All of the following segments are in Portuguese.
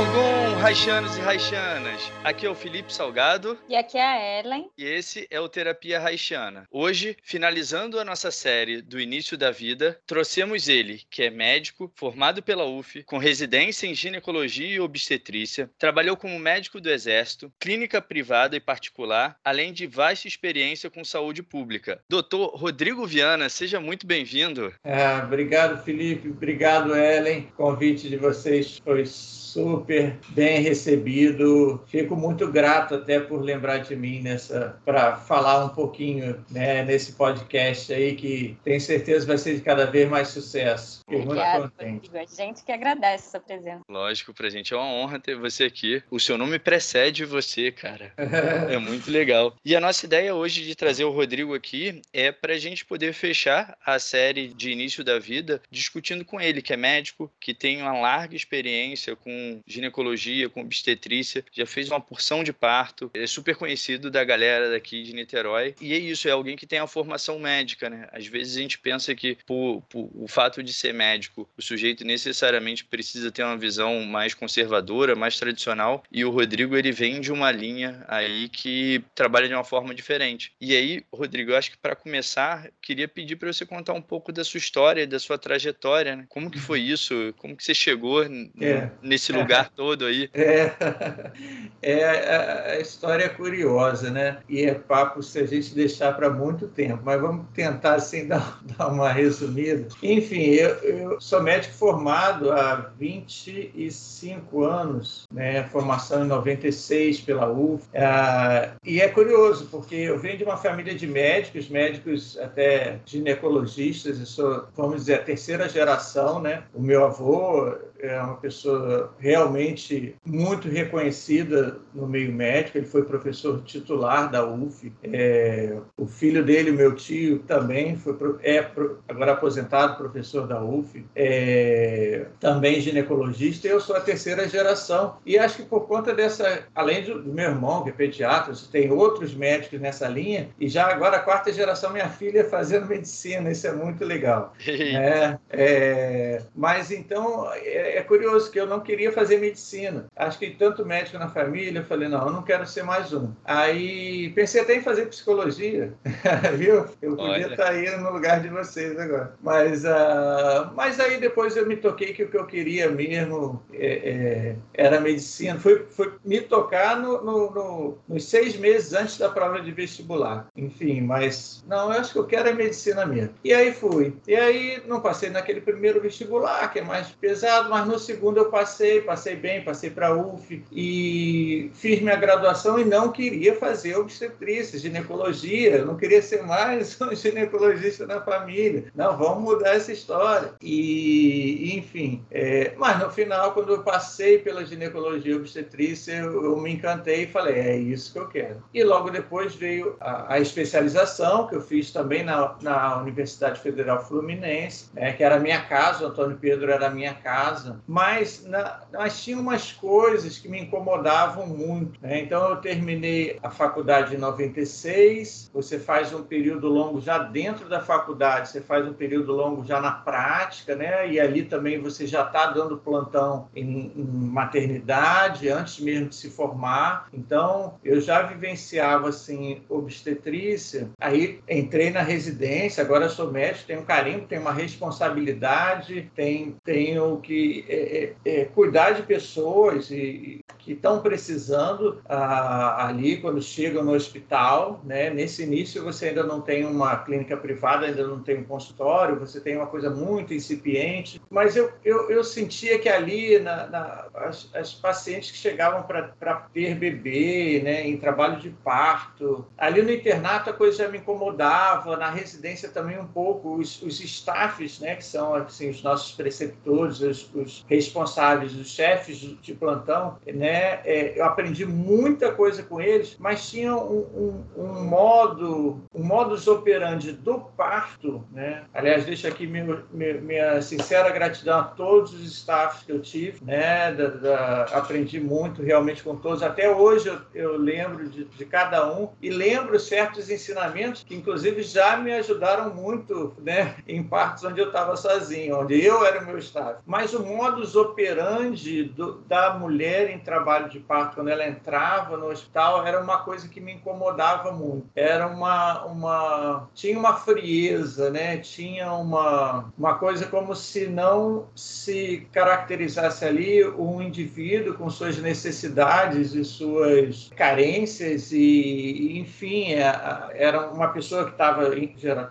Oh, God. Raixanos e Raixanas, aqui é o Felipe Salgado E aqui é a Ellen. e esse é o Terapia Raixana. Hoje, finalizando a nossa série do início da vida, trouxemos ele, que é médico, formado pela UF, com residência em ginecologia e obstetrícia, trabalhou como médico do Exército, clínica privada e particular, além de vasta experiência com saúde pública. Doutor Rodrigo Viana, seja muito bem-vindo. Ah, obrigado, Felipe. Obrigado, Ellen. O convite de vocês foi super bem recebido. Fico muito grato até por lembrar de mim nessa para falar um pouquinho né, nesse podcast aí que tenho certeza vai ser de cada vez mais sucesso. Fiquei muito Obrigada, contente. Rodrigo. A gente que agradece essa presença. Lógico, pra gente é uma honra ter você aqui. O seu nome precede você, cara. É muito legal. E a nossa ideia hoje de trazer o Rodrigo aqui é para a gente poder fechar a série de início da vida discutindo com ele, que é médico, que tem uma larga experiência com ginecologia, com obstetrícia, já fez uma porção de parto, é super conhecido da galera daqui de Niterói. E é isso, é alguém que tem a formação médica, né? Às vezes a gente pensa que por, por o fato de ser médico, o sujeito necessariamente precisa ter uma visão mais conservadora, mais tradicional, e o Rodrigo ele vem de uma linha aí que trabalha de uma forma diferente. E aí, Rodrigo, eu acho que para começar, queria pedir para você contar um pouco da sua história, da sua trajetória, né? Como que foi isso? Como que você chegou É. nesse lugar todo aí? É, é, a- a história é curiosa, né? E é papo se a gente deixar para muito tempo, mas vamos tentar assim dar, dar uma resumida. Enfim, eu, eu sou médico formado há 25 anos, né? Formação em 96 pela UF. Ah, e é curioso, porque eu venho de uma família de médicos, médicos até ginecologistas, eu sou, vamos dizer, a terceira geração, né? O meu avô é uma pessoa realmente muito reconhecida no meio médico. Ele foi professor titular da UF. É, o filho dele, meu tio, também foi é agora aposentado professor da UF. É, também ginecologista. Eu sou a terceira geração. E acho que por conta dessa, além do, meu irmão que é pediatra, tem outros médicos nessa linha. E já agora a quarta geração, minha filha fazendo medicina. Isso é muito legal. É, é, mas então é, é curioso que eu não queria fazer medicina. Acho que tanto médico na família, eu falei, não, eu não quero ser mais um. Aí pensei até em fazer psicologia, viu? Eu podia estar aí no lugar de vocês agora. Mas, ah, mas aí depois eu me toquei que o que eu queria mesmo é, é, era medicina. Foi, foi me tocar no, no- no- nos seis meses antes da prova de vestibular. Enfim, mas não, eu acho que eu quero é medicina mesmo. E aí fui. E aí não passei naquele primeiro vestibular, que é mais pesado, mas no segundo eu passei, passei bem, passei para UF e fiz minha graduação e não queria fazer obstetrícia, ginecologia, não queria ser mais um ginecologista na família. Não, vamos mudar essa história. E, enfim, é, mas no final, quando eu passei pela ginecologia e obstetrícia, eu, eu me encantei e falei, é isso que eu quero. E logo depois veio a, a especialização, que eu fiz também na, na Universidade Federal Fluminense, né, que era minha casa, o Antônio Pedro era minha casa, mas, na, mas tinha umas coisas que me incomodavam muito. né? Então eu terminei a faculdade em 96, você faz um período longo já dentro da faculdade, você faz um período longo já na prática, né? E ali também você já está dando plantão em, em maternidade antes mesmo de se formar. Então eu já vivenciava assim obstetrícia. Aí entrei na residência, agora sou médico, tenho um carimbo, tenho uma responsabilidade, tenho, tenho que é, é, é, cuidar de pessoas e que estão precisando ah, ali quando chegam no hospital. Né? Nesse início, você ainda não tem uma clínica privada, ainda não tem um consultório, você tem uma coisa muito incipiente. Mas eu, eu, eu sentia que ali, na, na as, as, pacientes que chegavam para ter bebê, né, em trabalho de parto, ali no internato a coisa já me incomodava, na residência também um pouco. Os, os staffs, né, que são assim, os nossos preceptores, os, os responsáveis, os chefes de plantão, né, é, eu aprendi muita coisa com eles, mas tinha um, um, um modo, um modus operandi do parto, né? Aliás, deixo aqui minha, minha, sincera gratidão a todos os staffs que eu tive, né? Da, da, aprendi muito realmente com todos. Até hoje eu, eu lembro de, de, cada um e lembro certos ensinamentos que, inclusive, já me ajudaram muito, né? Em partes onde eu estava sozinho, onde eu era o meu staff. Mas o modus operandi do, da mulher em trabalho de parto, quando ela entrava no hospital, era uma coisa que me incomodava muito. Era uma, uma tinha uma frieza, né? Tinha uma, uma coisa como se não se caracterizasse ali um indivíduo com suas necessidades e suas carências e, enfim, é, era uma pessoa que estava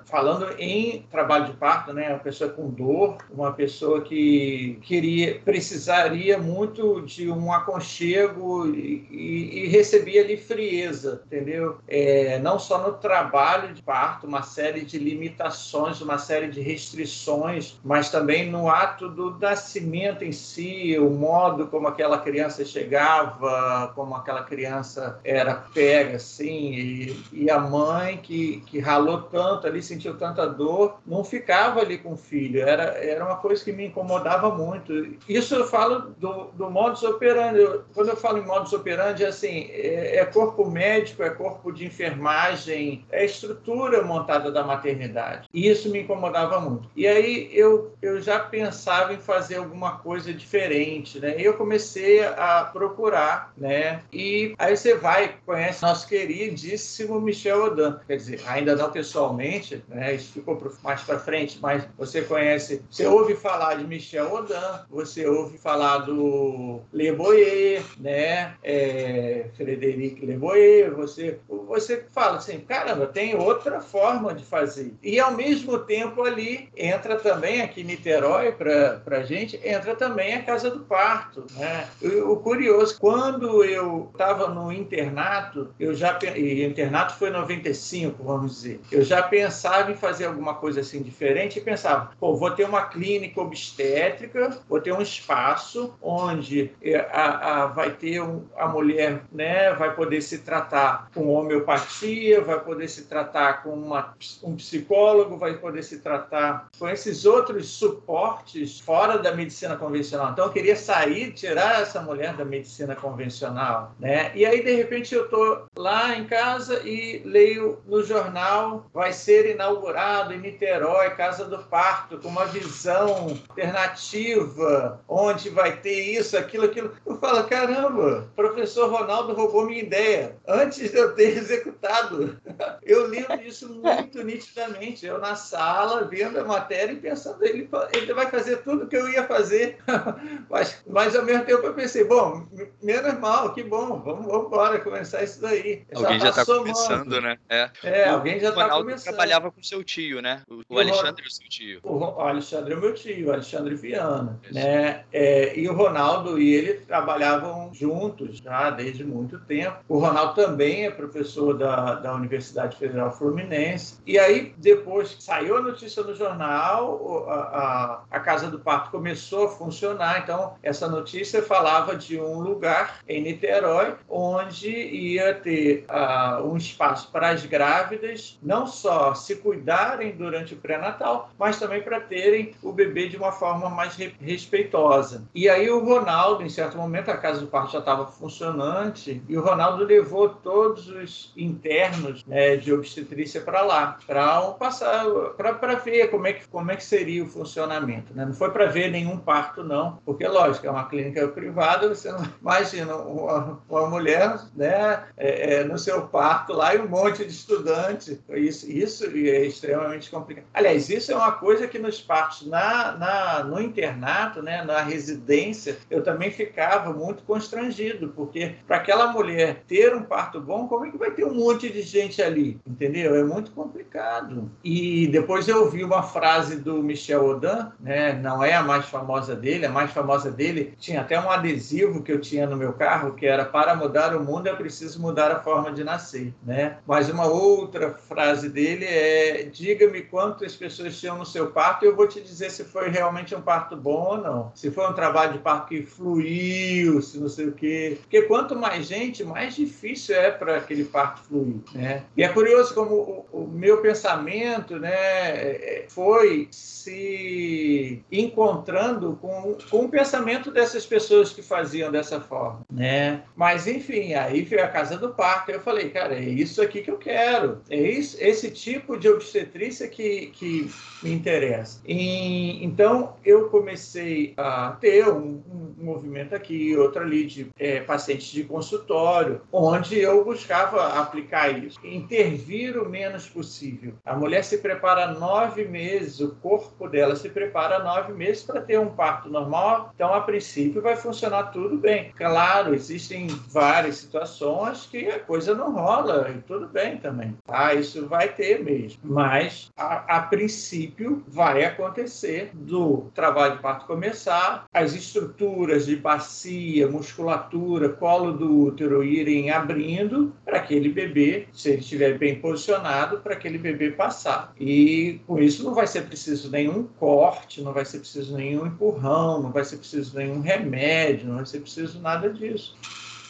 falando em trabalho de parto, né? Uma pessoa com dor, uma pessoa que queria, precisaria muito de um aconchego e, e, e recebia ali frieza, entendeu? É, não só no trabalho de parto, uma série de limitações, uma série de restrições, mas também no ato do nascimento em si, o modo como aquela criança chegava, como aquela criança era pega, assim, e, e a mãe que, que ralou tanto ali, sentiu tanta dor, não ficava ali com o filho, era, era uma coisa que me incomodava muito. Isso eu falo do, do modus operandi. Quando eu falo em modus operandi, é assim, é, é corpo médico, é corpo de enfermagem, é estrutura montada da maternidade. E isso me incomodava muito. E aí eu, eu já pensava em fazer alguma coisa diferente, né? E eu comecei a procurar, né? E aí você vai, conhece nosso queridíssimo Michel Odan. Quer dizer, ainda não pessoalmente, né? Isso ficou mais para frente, mas você conhece, você ouve falar de Michel Odan, você ouve falar do Le Boyer, né? É, Frederic Le Boyer, você, você fala assim, caramba, tem outra forma de fazer. E ao mesmo tempo ali entra também aqui em Niterói para a gente, entra também a Casa do Parto. Né? O, o curioso, quando eu estava no internato, eu já e internato foi 95, vamos dizer, eu já pensava em fazer alguma coisa assim diferente e pensava, pô, vou ter uma clínica obstétrica, vou ter um espaço onde é, a, a vai ter um, a mulher, né, vai poder se tratar com homeopatia, vai poder se tratar com uma, um psicólogo, vai poder se tratar com esses outros suportes fora da medicina convencional. Então, eu queria sair, tirar essa mulher da medicina convencional, né? E aí, de repente, eu estou lá em casa e leio no jornal, vai ser inaugurado em Niterói, Casa do Parto, com uma visão alternativa, onde vai ter isso, aquilo, aquilo. Eu falo, caramba, o professor Ronaldo roubou minha ideia. Antes de eu ter executado, eu lembro disso muito nitidamente. Eu na sala, vendo a matéria e pensando, ele, ele vai fazer tudo o que eu ia fazer. mas, mas ao mesmo tempo eu pensei, bom, menos mal, que bom, vamos, vamos embora começar isso daí. Alguém já está tá começando, né? É, é alguém já está começando. trabalhava com seu tio, né? O, o Alexandre é o seu tio. O, Alexandre é o meu tio, o Alexandre Viana. Né? É, e o Ronaldo e ele trabalhavam juntos já desde muito tempo. O Ronaldo também é professor da, da Universidade Federal Fluminense. E aí, depois que saiu a notícia no jornal, a, a, a Casa do Parto começou a funcionar. Então, essa notícia falava de um lugar em Niterói onde ia ter uh, um espaço para as grávidas não só se cuidarem durante o pré-natal, mas também para terem o bebê de uma forma mais respeitosa. E aí o Ronaldo, em certo momento, a casa do parto já estava funcionante e o Ronaldo levou todos os internos né, de obstetrícia para lá, para passar, para ver como é que como é que seria o funcionamento. Né? Não foi para ver nenhum parto não, porque lógico é uma clínica privada, você não imagina uma, uma mulher, né, é, é, no seu parto lá e um monte de estudante. Isso, isso é extremamente complicado. Aliás, isso é uma coisa que nos partos na, na no internato, né, na residência, eu também ficava muito muito constrangido, porque para aquela mulher ter um parto bom, como é que vai ter um monte de gente ali? Entendeu? É muito complicado. E depois eu ouvi uma frase do Michel Odan, né? não é a mais famosa dele, a mais famosa dele tinha até um adesivo que eu tinha no meu carro, que era para mudar o mundo é preciso mudar a forma de nascer. Né? Mas uma outra frase dele é: diga-me quantas pessoas tinham no seu parto e eu vou te dizer se foi realmente um parto bom ou não. Se foi um trabalho de parto que fluiu, se não sei o quê. Porque quanto mais gente, mais difícil é para aquele parto fluir. Né? E é curioso como o, o meu pensamento né, é, foi se encontrando com, com o pensamento dessas pessoas que faziam dessa forma. Né? Mas, enfim, aí veio a casa do parto. Eu falei, cara, é isso aqui que eu quero. É isso, esse tipo de obstetrícia que, que me interessa. E, então, eu comecei a ter um, um movimento aqui, outro ali de é, pacientes de consultório, onde eu buscava aplicar isso, intervir o menos possível. A mulher se prepara nove meses, o corpo dela se prepara nove meses para ter um parto normal, então, a princípio, vai funcionar tudo bem. Claro, existem várias situações que a coisa não rola, e tudo bem também. Ah, isso vai ter mesmo. Mas, a, a princípio, vai acontecer do trabalho de parto começar, as estruturas de bacia, musculatura, colo do útero irem abrindo para aquele bebê, se ele estiver bem posicionado, para aquele bebê passar. E com isso não vai ser preciso nenhum corte, não vai ser preciso nenhum empurrão, não vai ser preciso nenhum remédio, não vai ser preciso nada disso.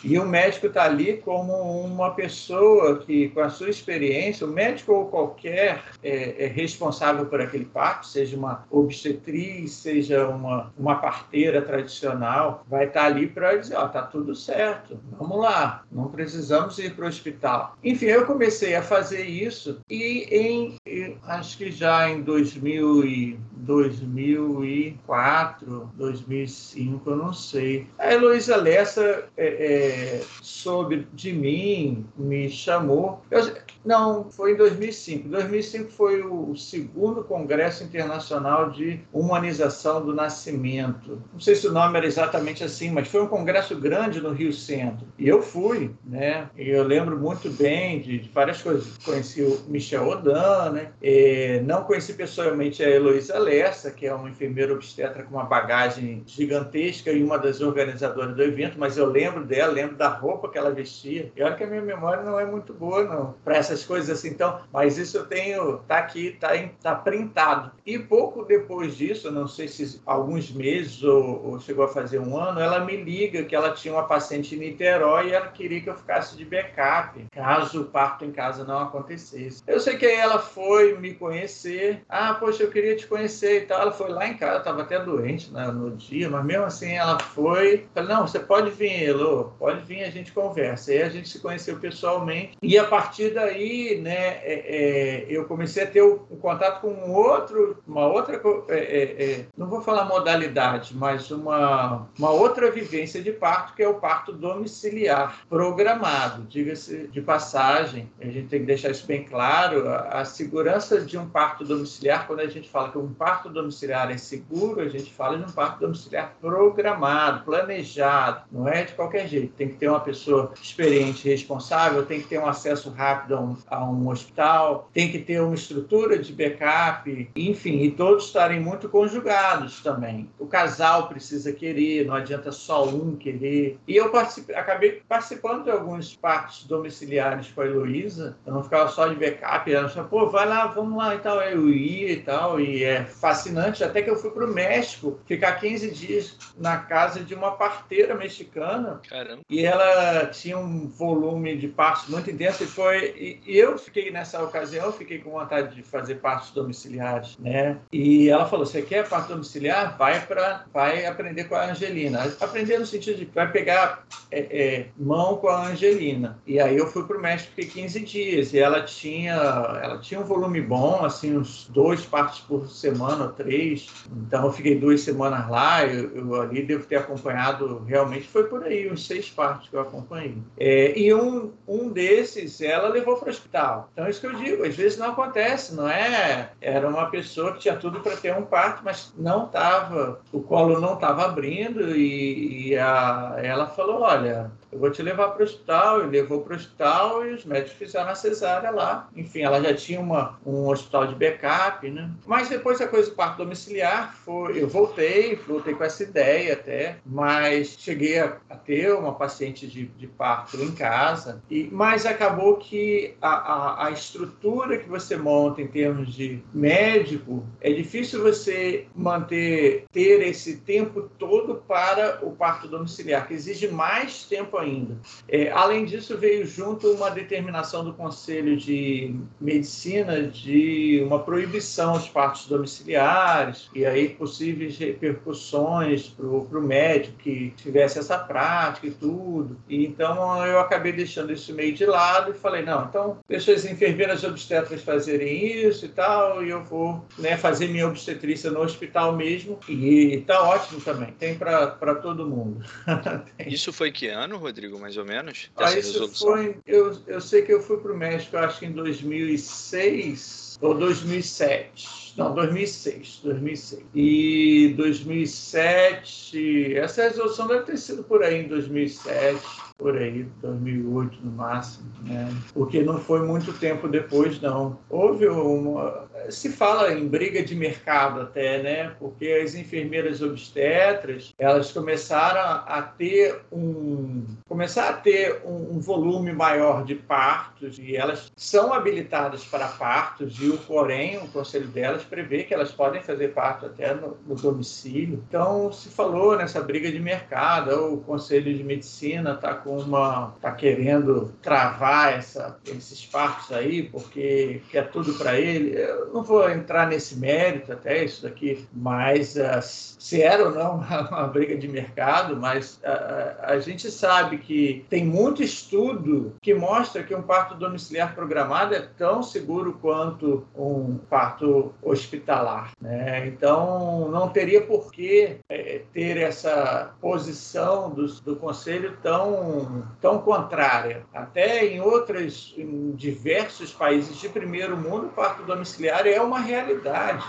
E o médico está ali como uma pessoa que, com a sua experiência, o médico ou qualquer é, é responsável por aquele parto, seja uma obstetriz, seja uma, uma parteira tradicional, vai estar tá ali para dizer: ó, tá tudo certo, vamos lá, não precisamos ir para o hospital. Enfim, eu comecei a fazer isso e em, acho que já em 2000 e 2004, 2005, eu não sei. A Heloísa Lessa é, é, soube de mim, me chamou. Eu, não, foi em 2005. 2005 foi o segundo Congresso Internacional de Humanização do Nascimento. Não sei se o nome era exatamente assim, mas foi um congresso grande no Rio Centro. E eu fui, né? E eu lembro muito bem de, várias coisas. Conheci o Michel Odan, né? E não conheci pessoalmente a Heloísa Lessa, que é uma enfermeira obstetra com uma bagagem gigantesca e uma das organizadoras do evento, mas eu lembro dela, lembro da roupa que ela vestia. E olha que a minha memória não é muito boa, não, para coisas assim. Então, mas isso eu tenho, tá aqui, tá, tá printado. E pouco depois disso, não sei se alguns meses ou, ou chegou a fazer um ano, ela me liga que ela tinha uma paciente em Niterói e ela queria que eu ficasse de backup, caso o parto em casa não acontecesse. Eu sei que aí ela foi me conhecer. Ah, poxa, eu queria te conhecer e tal. Ela foi lá em casa, estava até doente né, no dia, mas mesmo assim ela foi. Falei, não, você pode vir, Elô, pode vir, a gente conversa. Aí a gente se conheceu pessoalmente e a partir daí, né, é, é, eu comecei a ter o, o, contato com um outro, uma outra, é, é, é, não vou falar modalidade, mas uma, uma outra vivência de parto, que é o parto domiciliar, programado, diga-se de passagem, a gente tem que deixar isso bem claro, a, a segurança de um parto domiciliar, quando a gente fala que um parto domiciliar é seguro, a gente fala de um parto domiciliar programado, planejado, não é? De qualquer jeito, tem que ter uma pessoa experiente responsável, tem que ter um acesso rápido a um, a um hospital, tem que ter uma estrutura de backup, enfim, e todos estarem muito conjugados também. O casal precisa querer, não adianta só um querer. E eu acabei participando de alguns partos domiciliares com a Heloísa, eu não ficava só de backup, ela falava, pô, vai lá, vamos lá e tal. Eu ia e tal, e é fascinante, até que eu fui para o México ficar 15 dias na casa de uma parteira mexicana. Caramba. E ela tinha um volume de partos muito intenso e foi e eu fiquei nessa ocasião fiquei com vontade de fazer partos domiciliares, né? E ela falou: "Você quer parto domiciliar? Vai para vai aprender com a Angelina. Aprender no sentido de vai pegar é, é, mão com a Angelina. E aí eu fui para o México fiquei 15 dias e ela tinha ela tinha um volume bom, assim uns dois partos por semana ou três. Então eu fiquei duas semanas lá. Eu, eu ali devo ter acompanhado realmente foi por aí uns seis partos que eu acompanhei. É, e um, um desses, ela levou para o hospital. Então, é isso que eu digo, às vezes não acontece, não é? Era uma pessoa que tinha tudo para ter um parto, mas não estava, o colo não estava abrindo e, e a, ela falou, olha, eu vou te levar para o hospital, e levou para o hospital e os médicos fizeram a cesárea lá. Enfim, ela já tinha uma, um hospital de backup, né? Mas depois a coisa do parto domiciliar foi, eu voltei, voltei com essa ideia até, mas cheguei a, a ter uma paciente de, de, parto em casa, e, mas acabou que a, a, a estrutura que você monta em termos de médico, é difícil você manter, ter esse tempo todo para o parto domiciliar, que exige mais tempo ainda. É, além disso, veio junto uma determinação do Conselho de Medicina de uma proibição aos partos domiciliares e aí possíveis repercussões para o médico que tivesse essa prática e tudo. E, então eu acabei deixando isso meio de lado e falei, não, então deixa as enfermeiras obstetras fazerem isso e tal, e eu vou né, fazer minha obstetrícia no hospital mesmo. E tá ótimo também, tem para todo mundo. Isso foi que ano, Rodrigo, mais ou menos? Ah, isso resolução? foi. Eu, eu sei que eu fui para o México, acho que em 2006 ou 2007. Não, 2006, 2006. E 2007, essa resolução deve ter sido por aí em 2007 por aí, 2008 no máximo, né? porque não foi muito tempo depois, não. Houve uma. Se fala em briga de mercado até, né? Porque as enfermeiras obstetras elas começaram a ter um começar a ter um, um volume maior de partos e elas são habilitadas para partos e o porém o conselho delas prevê que elas podem fazer parto até no, no domicílio. Então se falou nessa briga de mercado, o conselho de medicina está com uma tá querendo travar essa, esses partos aí porque quer tudo para ele. Eu não vou entrar nesse mérito até isso daqui, mas uh, se era ou não uma, briga de mercado, mas uh, a gente sabe que tem muito estudo que mostra que um parto domiciliar programado é tão seguro quanto um parto hospitalar. Né? Então, não teria por que é, ter essa posição do, do conselho tão tão, contrária. Até em outros, em diversos países de primeiro mundo, o parto domiciliar é uma realidade.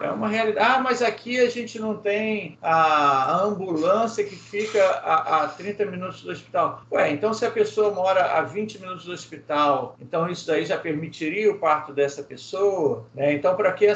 É uma realidade. Ah, mas aqui a gente não tem a ambulância que fica a, a 30 minutos do hospital. Ué, então se a pessoa mora a 20 minutos do hospital, então isso daí já permitiria o parto dessa pessoa? Né? Então, para que,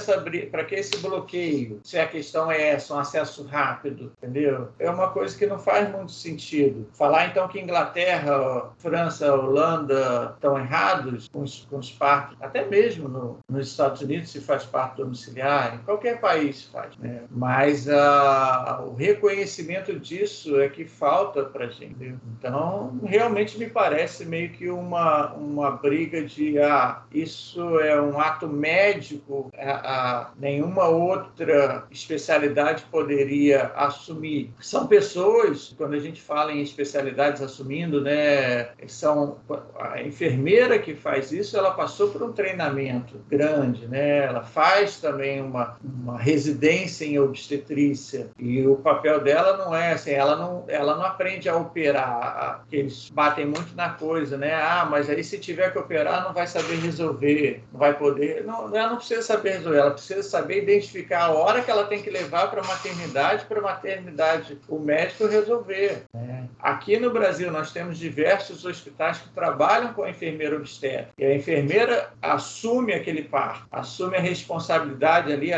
que esse bloqueio? Se a questão é essa, um acesso rápido, entendeu? É uma coisa que não faz muito sentido. Falar então que Inglaterra, França, Holanda estão errados com os, com os partos, até mesmo no, nos Estados Unidos se faz parto domiciliar, qualquer país faz, né? Mas uh, o reconhecimento disso é que falta para a gente. Então, realmente me parece meio que uma, uma briga de ah, isso é um ato médico, ah, nenhuma outra especialidade poderia assumir. São pessoas, quando a gente fala em especialidades assumindo, né, são a enfermeira que faz isso, ela passou por um treinamento grande, né? Ela faz também uma, uma residência em obstetrícia e o papel dela não é assim, ela não, ela não aprende a operar, eles batem muito na coisa, né? Ah, mas aí se tiver que operar não vai saber resolver, não vai poder, não, ela não precisa saber resolver, ela precisa saber identificar a hora que ela tem que levar para a maternidade, para a maternidade o médico resolver. Né? Aqui no Brasil nós temos diversos hospitais que trabalham com a enfermeira obstétrica e a enfermeira assume aquele parto, assume a responsabilidade ali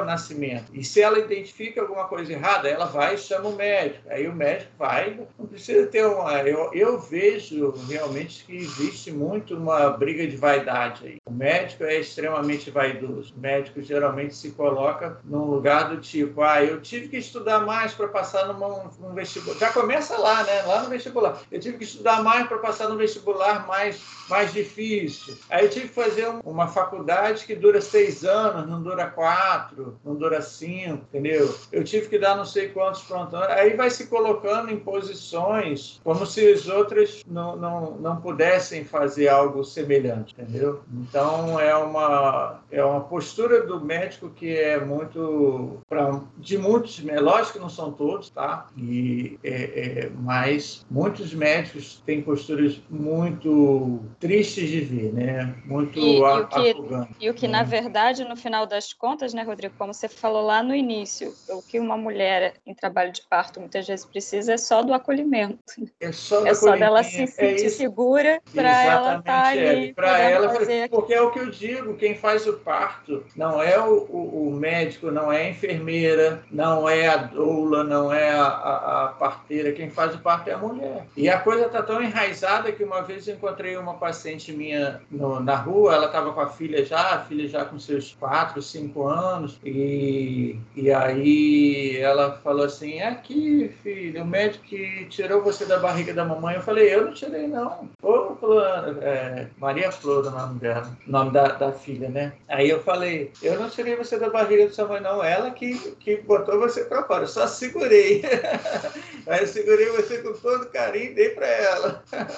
o nascimento. E se ela identifica alguma coisa errada, ela vai e chama o médico. Aí o médico vai, não precisa ter uma. Eu, eu vejo realmente que existe muito uma briga de vaidade aí. O médico é extremamente vaidoso. O médico geralmente se coloca num lugar do tipo, ah, eu tive que estudar mais para passar numa, num vestibular. Já começa lá, né? Lá no vestibular. Eu tive que estudar mais para passar no vestibular mais, mais difícil. Aí eu tive que fazer uma faculdade que dura seis anos, não dura quatro quatro, não dura cinco, entendeu? Eu tive que dar não sei quantos prontos. Aí vai se colocando em posições como se as outras não, não, não pudessem fazer algo semelhante, entendeu? Então é uma, é uma postura do médico que é muito pra, de muitos, é lógico que não são todos, tá? E é, é, mas muitos médicos têm posturas muito tristes de ver, né? Muito e, e o que, e o que na verdade no final das contas, né, Rodrigo, como você falou lá no início, o que uma mulher em trabalho de parto muitas vezes precisa é só do acolhimento. É só, é só dela se é sentir é segura para ela estar tá ali. Para ela, fazer... porque é o que eu digo, quem faz o parto não é o, o, o médico, não é a enfermeira, não é a doula, não é a, a, a, parteira, quem faz o parto é a mulher. E a coisa está tão enraizada que uma vez eu encontrei uma paciente minha no, na rua, ela estava com a filha já, a filha já com seus quatro, cinco anos, e, e aí ela falou assim, é aqui, filho, o médico que tirou você da barriga da mamãe. Eu falei, eu não tirei, não. Ô, é, Maria Flor, o nome dela, nome da, da filha, né? Aí eu falei, eu não tirei você da barriga da sua mãe, não. Ela que, que botou você para fora. Eu só segurei. Aí eu segurei você com todo carinho e dei para ela.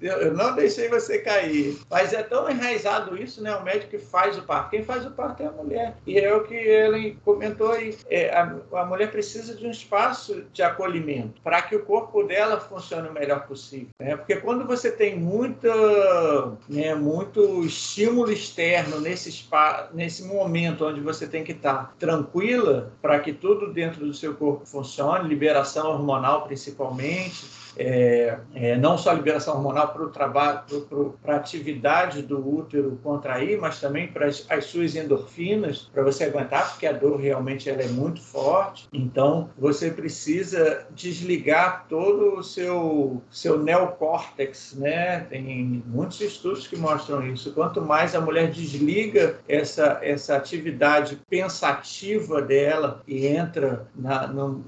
Eu não deixei você cair. Mas é tão enraizado isso, né? O médico que faz o parto. Quem faz o parto é a mulher. E é o que ele comentou aí. É, a, a mulher precisa de um espaço de acolhimento para que o corpo dela funcione o melhor possível. Né? Porque quando você tem muita, né, muito estímulo externo nesse, spa, nesse momento onde você tem que estar tranquila para que tudo dentro do seu corpo funcione, liberação hormonal principalmente, é, é, não só a liberação hormonal para o trabalho, para a atividade do útero contrair, mas também para as, as suas endorfinas, para você aguentar, porque a dor realmente ela é muito forte. Então, você precisa desligar todo o seu, seu neocórtex, né? Tem muitos estudos que mostram isso. Quanto mais a mulher desliga essa, essa atividade pensativa dela e entra na, no,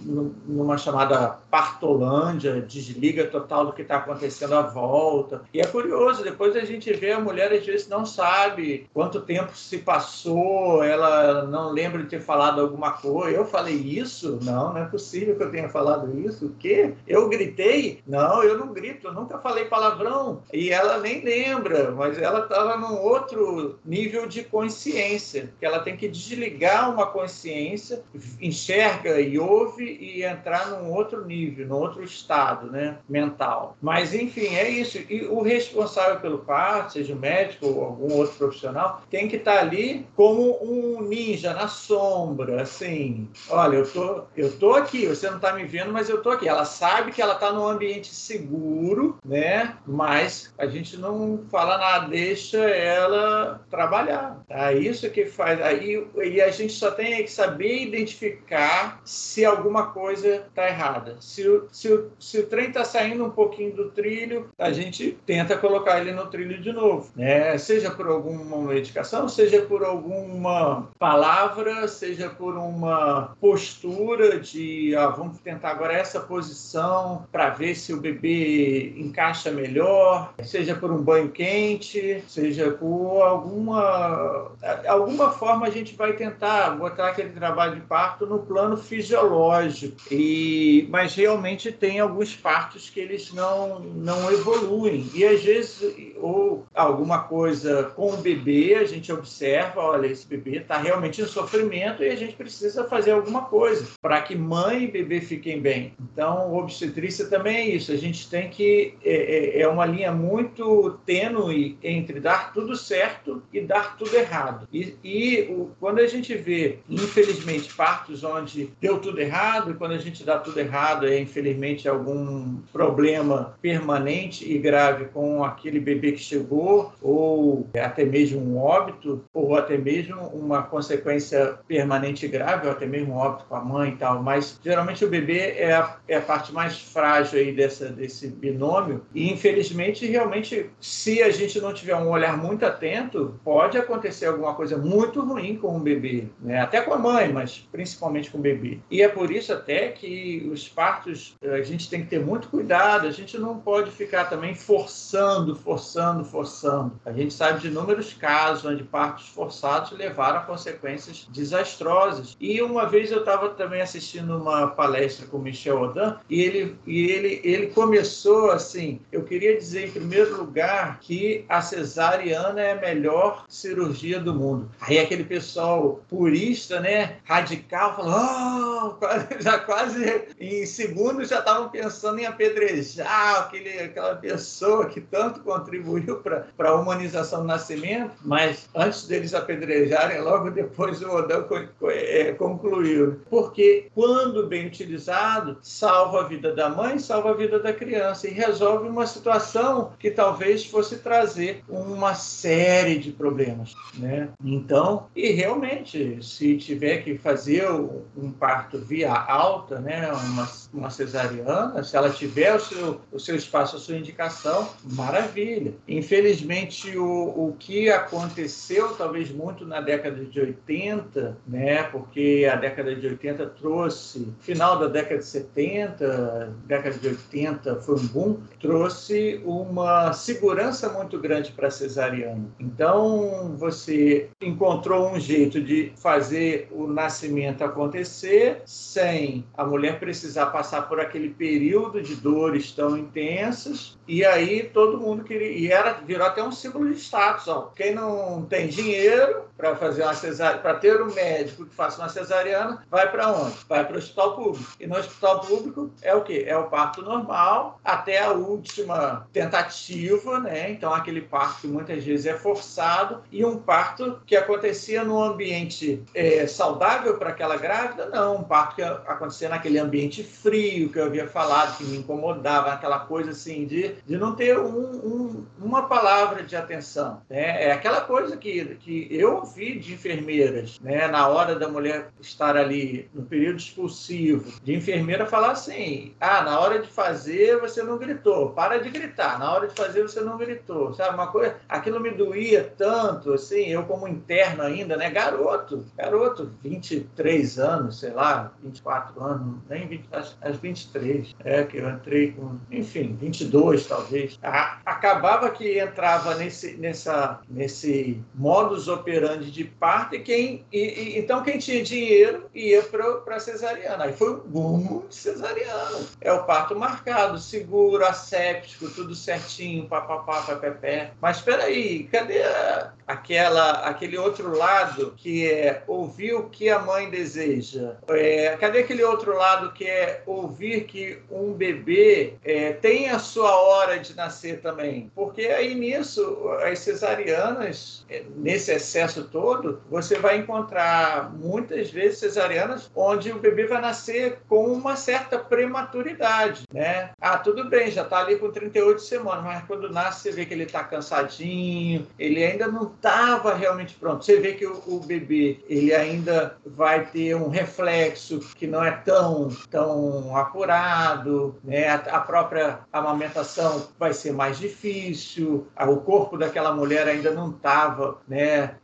numa chamada partolândia, desliga desliga total do que está acontecendo à volta. E é curioso, depois a gente vê a mulher às vezes não sabe quanto tempo se passou, ela não lembra de ter falado alguma coisa. Eu falei isso? Não, não é possível que eu tenha falado isso. O quê? Eu gritei? Não, eu não grito, eu nunca falei palavrão. E ela nem lembra, mas ela estava num outro nível de consciência, que ela tem que desligar uma consciência, enxerga e ouve e entrar num outro nível, num outro estado, né? Mental. Mas, enfim, é isso. E o responsável pelo parto, seja o médico ou algum outro profissional, tem que estar ali como um ninja na sombra, assim. Olha, eu tô, eu tô aqui, você não está me vendo, mas eu tô aqui. Ela sabe que ela está num ambiente seguro, né? Mas a gente não fala nada, deixa ela trabalhar. É isso que faz. Aí e a gente só tem que saber identificar se alguma coisa está errada. Se, se, se o trem está está saindo um pouquinho do trilho, a gente tenta colocar ele no trilho de novo, né? Seja por alguma medicação, seja por alguma palavra, seja por uma postura de, ah, vamos tentar agora essa posição para ver se o bebê encaixa melhor, seja por um banho quente, seja por alguma alguma forma a gente vai tentar botar aquele trabalho de parto no plano fisiológico. E mas realmente tem alguns partos partos que eles não, não evoluem. E às vezes, ou alguma coisa com o bebê, a gente observa, olha, esse bebê está realmente em sofrimento e a gente precisa fazer alguma coisa para que mãe e bebê fiquem bem. Então, obstetrícia também é isso. A gente tem que. É, é, é uma linha muito tênue entre dar tudo certo e dar tudo errado. E, e o, quando a gente vê, infelizmente, partos onde deu tudo errado, e quando a gente dá tudo errado, é infelizmente algum problema permanente e grave com aquele bebê que chegou, ou até mesmo um óbito, ou até mesmo uma consequência permanente grave, ou até mesmo um óbito com a mãe e tal. Mas geralmente o bebê é a, é a parte mais frágil aí dessa, desse binômio. E infelizmente, realmente, se a gente não tiver um olhar muito atento, pode acontecer alguma coisa muito ruim com o bebê, né? até com a mãe, mas principalmente com o bebê. E é por isso até que os partos, a gente tem que ter muito muito cuidado. A gente não pode ficar também forçando, forçando, forçando. A gente sabe de inúmeros casos onde partos forçados levaram a consequências desastrosas. E uma vez eu estava também assistindo uma palestra com Michel Odin e ele, e ele, ele começou assim: eu queria dizer em primeiro lugar que a cesariana é a melhor cirurgia do mundo. Aí aquele pessoal purista, né, radical, falou: oh! já quase em segundos já estavam pensando em apedrejar aquele, aquela pessoa que tanto contribuiu para a humanização do nascimento, mas antes deles apedrejarem, logo depois o Odão é, concluiu. Porque quando bem utilizado, salva a vida da mãe, salva a vida da criança e resolve uma situação que talvez fosse trazer uma série de problemas, né? Então, e realmente, se tiver que fazer um parto via alta, né, uma, uma cesariana, se ela tiver o seu, o seu espaço, a sua indicação, maravilha. Infelizmente, o, o que aconteceu, talvez muito na década de 80, né, porque a década de 80 trouxe, final da década de 70, década de 80 foi um boom, trouxe uma segurança muito grande para a cesariana. Então, você encontrou um jeito de fazer o nascimento acontecer sem a mulher precisar passar por aquele período de dores tão intensas. E aí todo mundo queria. E era, virou até um símbolo de status. Ó. Quem não tem dinheiro para fazer uma cesariana, para ter um médico que faça uma cesariana, vai para onde? Vai para o hospital público. E no hospital público é o quê? É o parto normal até a última tentativa, né? Então aquele parto que muitas vezes é forçado e um parto que acontecia num ambiente é, saudável para aquela grávida, não, um parto que acontecia naquele ambiente frio que eu havia falado, que me incomodava, aquela coisa assim de, de não ter um, um, uma palavra de atenção. Né? É aquela coisa que, que eu ouvi de enfermeiras, né, na hora da mulher estar ali no período expulsivo, de enfermeira falar assim: ah, na hora de fazer você não gritou, para de gritar, na hora de fazer você não gritou, sabe? Uma coisa, aquilo me doía tanto, assim, eu como interno ainda, né, garoto, garoto, 23 anos, sei lá, 24 anos, nem 20, acho, acho 23, é que eu entrei com, enfim, 22 talvez. A, acabava que entrava nesse, nessa, nesse modus operandi de parto e quem e, e, então quem tinha dinheiro ia para cesariana. Aí foi um boom de cesariana. É o parto marcado, seguro, asséptico, tudo certinho, papapá, papapé. Mas espera aí, cadê a, aquela aquele outro lado que é ouvir o que a mãe deseja? É, cadê aquele outro lado que é ouvir que um bebê é, tem a sua hora de nascer também? Porque aí nisso as cesarianas é, nesse excesso todo, você vai encontrar muitas vezes cesarianas onde o bebê vai nascer com uma certa prematuridade, né? Ah, tudo bem, já está ali com 38 semanas, mas quando nasce você vê que ele está cansadinho, ele ainda não estava realmente pronto. Você vê que o, o, bebê ele ainda vai ter um reflexo que não é tão tão apurado, né? A, a própria amamentação vai ser mais difícil, o corpo daquela mulher ainda não estava, né?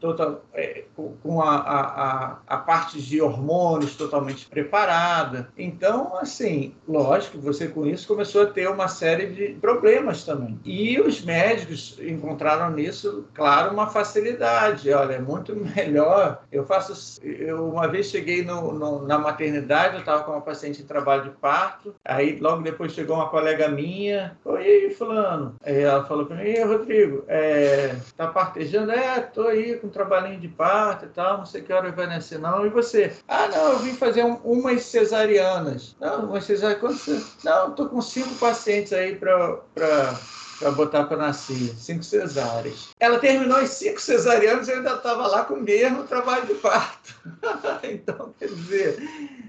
É, com a, a, a, parte de hormônios totalmente preparada. Então, assim, lógico, você com isso começou a ter uma série de problemas também. E os médicos encontraram nisso, claro, uma. Olha, é muito melhor. Eu faço. Eu uma vez cheguei no, no, na maternidade, eu estava com uma paciente em trabalho de parto. Aí logo depois chegou uma colega minha. Oi, fulano. Aí ela falou para mim, Rodrigo, é, tá partejando? É, tô aí com trabalho trabalhinho de parto e tal, não sei que hora vai nascer, não. E você? Ah, não, eu vim fazer um, umas cesarianas. Não, umas cesarianas. Não, estou com cinco pacientes aí para para botar para nascer, cinco cesáreas. Ela terminou as cinco cesarianas e ainda estava lá com o mesmo trabalho de parto. então, quer dizer,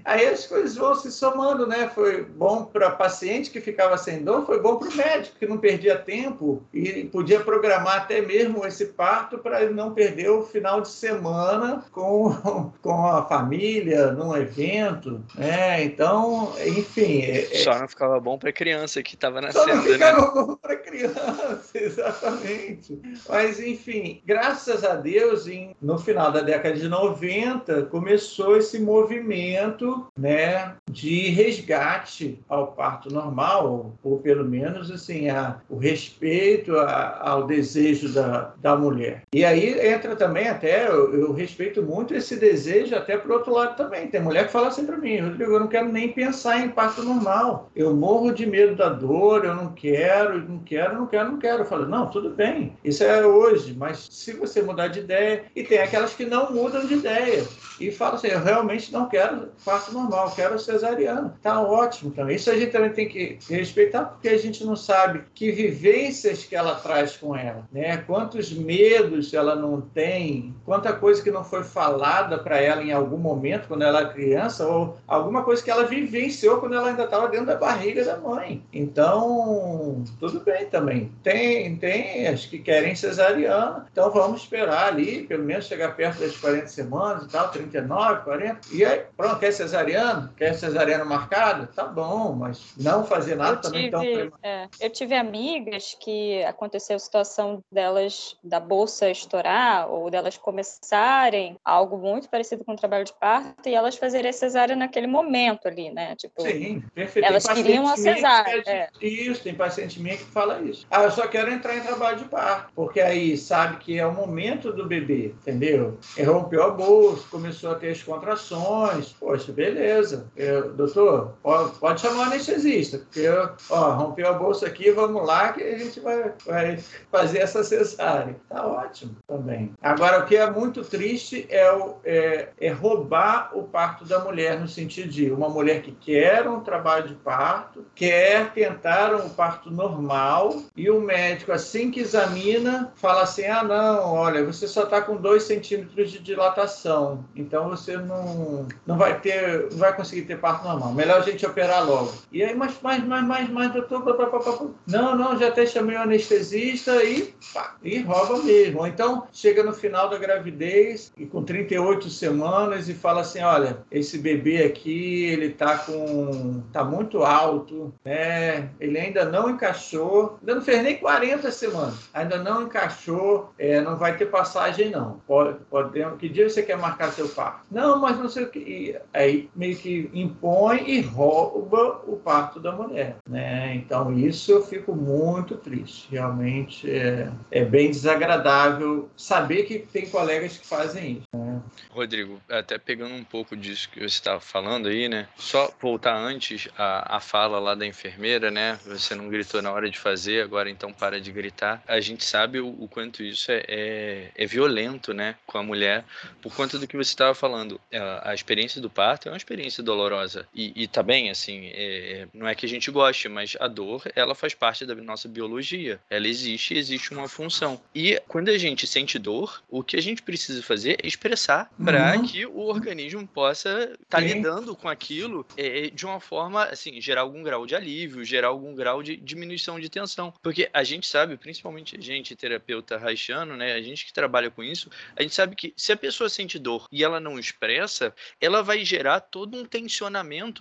aí as coisas vão se somando, né? Foi bom para paciente que ficava sem dor, foi bom para o médico que não perdia tempo e podia programar até mesmo esse parto para ele não perder o final de semana com, com a família, num evento, né? Então, enfim. É, é Só não ficava bom para a criança que estava nascendo, Só não ficava né? bom para criança, exatamente. Mas, enfim, graças a Deus, em, no final da década de 90, começou esse movimento né, de resgate ao parto normal, ou, pelo menos assim, a, o respeito a, ao desejo da, da mulher. E aí entra também até, eu, eu respeito muito esse desejo até para outro lado também. Tem mulher que fala assim para mim, Rodrigo, eu não quero nem pensar em parto normal. Eu morro de medo da dor, eu não quero, não quero, não quero, não quero. Eu falo, não, tudo bem, isso é hoje, mas se você mudar de ideia, e tem aquelas que não mudam de ideia e falam assim, eu realmente não quero parto normal, quero cesariano. Tá ótimo também. Isso a gente também tem que respeitar, porque a gente não sabe que vivências que ela traz com ela, né? Quantos medos ela não tem, quanta coisa que não foi falada para ela em algum momento quando ela era criança, ou alguma coisa que ela vivenciou quando ela ainda estava dentro da barriga da mãe. Então, tudo bem também. Tem, tem as que querem cesariana, então vamos esperar ali, pelo menos chegar perto das 40 semanas e tal, 39, 40. E aí, pronto, quer cesariano? Quer cesariano marcado? Tá bom, mas não fazer nada eu também tive, tão... é, Eu tive amigas que aconteceu a situação delas, da bolsa estourar, ou delas começarem algo muito parecido com o trabalho de parto, e elas fazerem a cesárea naquele momento ali, né? Tipo, Sim, perfeito. Elas queriam a cesárea. É. Isso, tem paciente minha que fala isso. Ah, eu só quero entrar em trabalho de parto, porque aí sabe que é o momento do bebê, entendeu? rompeu a bolsa, começou a ter as contrações. Poxa, beleza. Eu, doutor, pode, chamar o anestesista, porque eu, ó, rompeu a bolsa aqui, vamos lá que a gente vai, vai fazer essa cesárea. Tá ótimo também. Agora, o que é muito triste é, o, é, é roubar o parto da mulher, no sentido de uma mulher que quer um trabalho de parto, quer tentar um parto normal, e o médico, assim que examina, fala assim: ah, não, olha, você só está com dois centímetros de dilatação, então você não, não vai ter, não vai conseguir ter parto normal. Melhor a gente operar logo. E aí, mas, mas, mas, mas, mas doutor, pá, pá, pá, não, não, já até chamei o anestesista e, pá, e rouba mesmo. Ou então chega no final da gravidez e com 38 semanas e fala assim, olha, esse bebê aqui, ele tá com, tá muito alto, né? Ele ainda não encaixou, ainda não fez nem 40 semanas, ainda não encaixou, é, não vai ter passagem não. Pode, pode, que dia você quer marcar seu parto? Não, mas não sei o que. E aí meio que impõe e rouba o parto da mulher, né? Então isso eu fico muito triste. Realmente é, é bem desagradável saber que tem colegas que fazem isso. Né? Rodrigo, até pegando um pouco disso que você estava falando aí, né? Só voltar antes a, a fala lá da enfermeira, né? Você não gritou na hora de fazer, agora então para de gritar. A gente sabe o, o quanto isso é, é, é, violento, né? Com a mulher, por conta do que você estava falando. A, a, experiência do parto é uma experiência dolorosa. E, e tá bem, assim, é, não é que a gente goste, mas a dor, ela faz parte da nossa biologia. Ela existe e existe uma função. E quando a gente sente dor, o que a gente precisa fazer é expressar para uhum. que o organismo possa estar tá lidando com aquilo é, de uma forma, assim, gerar algum grau de alívio, gerar algum grau de diminuição de tensão. Porque a gente sabe, principalmente a gente, terapeuta haitiano, né, a gente que trabalha com isso, a gente sabe que se a pessoa sente dor e ela não expressa, ela vai gerar todo um tensionamento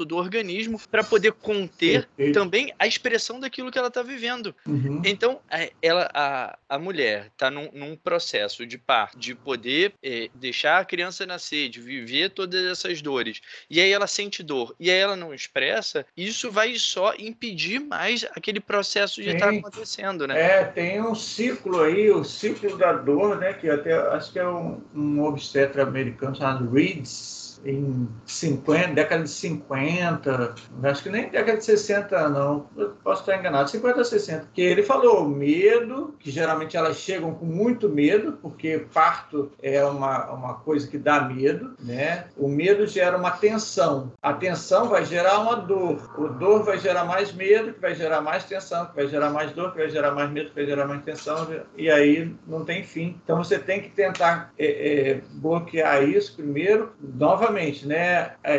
do organismo para poder conter também a expressão daquilo que ela está vivendo. Uhum. Então, ela, a, a mulher está num, num, processo de parto, de poder é, deixar a criança criança nascer, de viver todas essas dores, e aí ela sente dor, e aí ela não expressa, isso vai só impedir mais aquele processo de estar tá acontecendo, né? É, tem um ciclo aí, o ciclo da dor, né? Que até acho que é um, um obstetra americano chamado Reeds em 50, década de 50, acho que nem década de 60 não, posso estar enganado, 50 a 60, que ele falou medo, que geralmente elas chegam com muito medo, porque parto é uma, uma coisa que dá medo, né? O medo gera uma tensão, a tensão vai gerar uma dor, o dor vai gerar mais medo, que vai gerar mais tensão, que vai gerar mais dor, que vai gerar mais medo, que vai gerar mais tensão, e aí não tem fim. Então você tem que tentar é, é, bloquear isso primeiro, novamente novamente, né, é,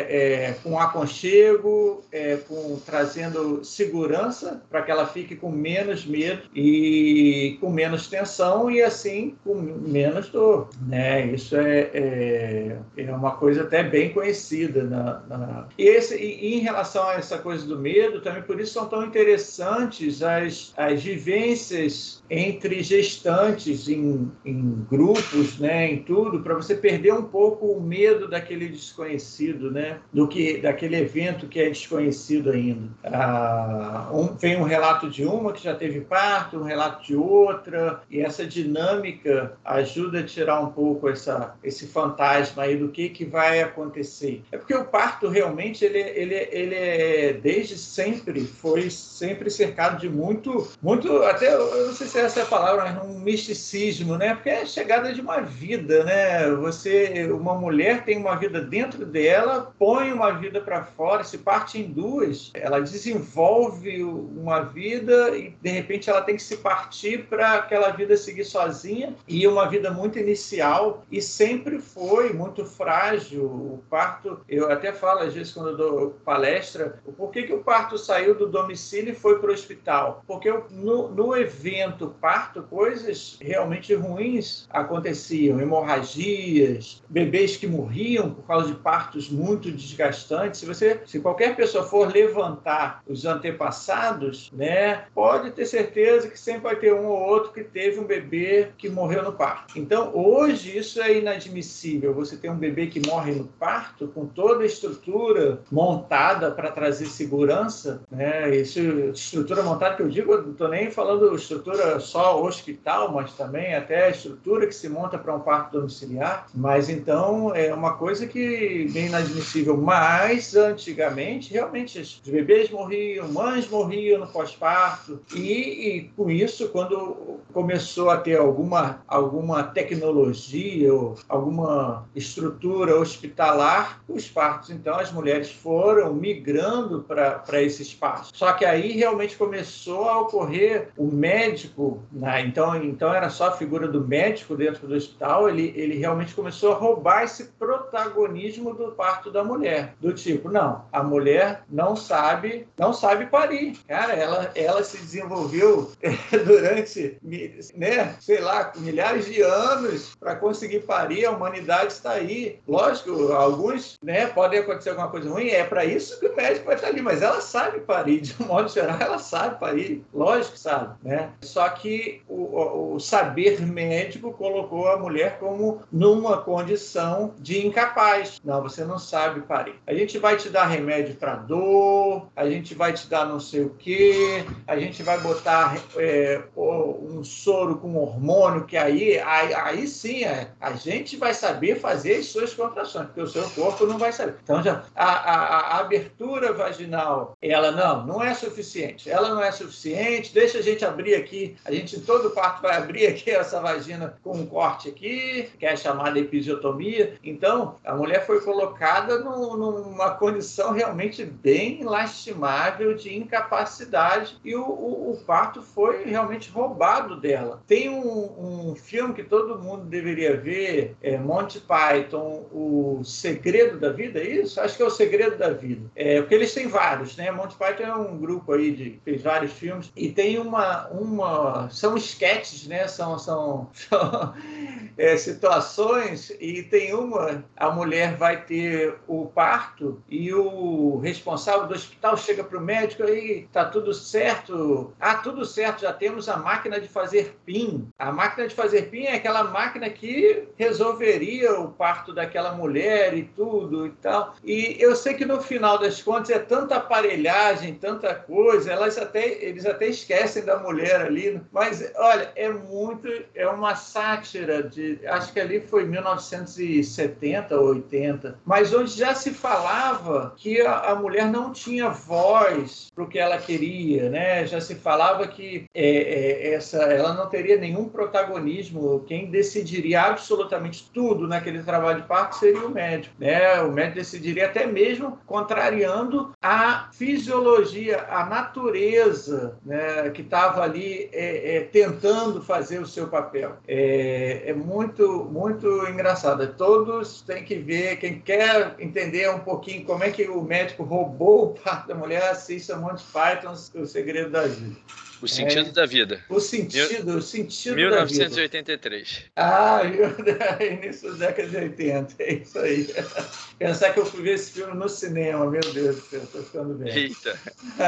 é, com aconchego, é, com trazendo segurança para que ela fique com menos medo e com menos tensão e assim com menos dor, né? Isso é, é, é uma coisa até bem conhecida na, na... E, esse, e, em relação a essa coisa do medo, também por isso são tão interessantes as, as vivências entre gestantes em, em grupos, né, em tudo, para você perder um pouco o medo daquele desconhecido, né? Do que daquele evento que é desconhecido ainda. Ah, um, vem um relato de uma que já teve parto, um relato de outra, e essa dinâmica ajuda a tirar um pouco essa, esse fantasma aí do que, que vai acontecer. É porque o parto realmente ele, ele, ele é desde sempre foi sempre cercado de muito, muito até eu não sei se essa é a palavra, mas um misticismo, né? Porque é a chegada de uma vida, né? Você, uma mulher tem uma vida dentro dela, põe uma vida para fora, se parte em duas, ela desenvolve uma vida e de repente ela tem que se partir para aquela vida seguir sozinha e uma vida muito inicial e sempre foi muito frágil. O parto, eu até falo às vezes quando eu dou palestra, por que, que o parto saiu do domicílio e foi para o hospital? Porque no, no evento parto, coisas realmente ruins aconteciam, hemorragias, bebês que morriam por causa de partos muito desgastantes. Se você, se qualquer pessoa for levantar os antepassados, né, pode ter certeza que sempre vai ter um ou outro que teve um bebê que morreu no parto. Então, hoje isso é inadmissível. Você tem um bebê que morre no parto com toda a estrutura montada para trazer segurança, né? Isso, estrutura montada que eu digo, não estou nem falando estrutura só hospital, mas também até a estrutura que se monta para um parto domiciliar. Mas então é uma coisa que bem inadmissível. Mas antigamente, realmente, os bebês morriam, mães morriam no pós-parto. E, e, com isso, quando começou a ter alguma, alguma tecnologia ou alguma estrutura hospitalar, os partos, então, as mulheres foram migrando para esse espaço. Só que aí realmente começou a ocorrer o médico, né? então, então era só a figura do médico dentro do hospital, ele, ele realmente começou a roubar esse protagonismo do parto da mulher. Do tipo, não, a mulher não sabe, não sabe parir. Cara, ela, ela se desenvolveu durante, né, sei lá, milhares de anos para conseguir parir, a humanidade está aí. Lógico, alguns, né, podem acontecer alguma coisa ruim, é para isso que o médico vai estar ali, mas ela sabe parir, de um modo geral, ela sabe parir, lógico sabe, né? Só que o, o saber médico colocou a mulher como numa condição de incapaz. Não, você não sabe parir. A gente vai te dar remédio para dor, a gente vai te dar não sei o quê, a gente vai botar é, um soro com hormônio, que aí, aí, aí sim é, a gente vai saber fazer as suas contrações, porque o seu corpo não vai saber. Então, já, a, a, a abertura vaginal, ela não, não é suficiente. Ela não é suficiente, deixa a gente abrir aqui, a gente em todo parto vai abrir aqui essa vagina com um corte aqui, que é chamada episiotomia. Então, a mulher foi colocada no, numa condição realmente bem lastimável de incapacidade e o, o, o parto foi realmente roubado dela. Tem um, um, filme que todo mundo deveria ver, é Monty Python, O Segredo da Vida, é isso? Acho que é O Segredo da Vida. É, porque eles têm vários, né? Monty Python é um grupo aí de fez vários filmes e tem uma, uma são sketches, né? São, são, são é, situações e tem uma, a mulher vai ter o parto e o responsável do hospital chega para o médico aí, tá tudo certo? Ah, tudo certo, já temos a máquina de fazer PIN. A máquina de fazer PIN é aquela máquina que resolveria o parto daquela mulher e tudo e tal. E eu sei que no final das contas é tanta aparelhagem, tanta coisa, elas até, eles até esquecem da mulher ali, mas olha, é muito, é uma sátira de acho que ali foi 1970 ou 80, mas onde já se falava que a, mulher não tinha voz para o que ela queria, né? Já se falava que é, é, essa, ela não teria nenhum protagonismo, quem decidiria absolutamente tudo naquele trabalho de parto seria o médico, né? O médico decidiria até mesmo contrariando a fisiologia, a natureza, né? Que estava ali é, é, tentando fazer o seu papel. É, é muito muito, engraçada. Todos têm que ver, quem quer entender um pouquinho como é que o médico roubou o parto da mulher, assista Monty Python, O Segredo da Vida. O Sentido é, da Vida. O Sentido, Mil, o Sentido 1983. da Vida. Ah, início da década de 80, é isso aí. Pensar que eu fui ver esse filme no cinema, meu Deus do céu, tô ficando bem. Eita.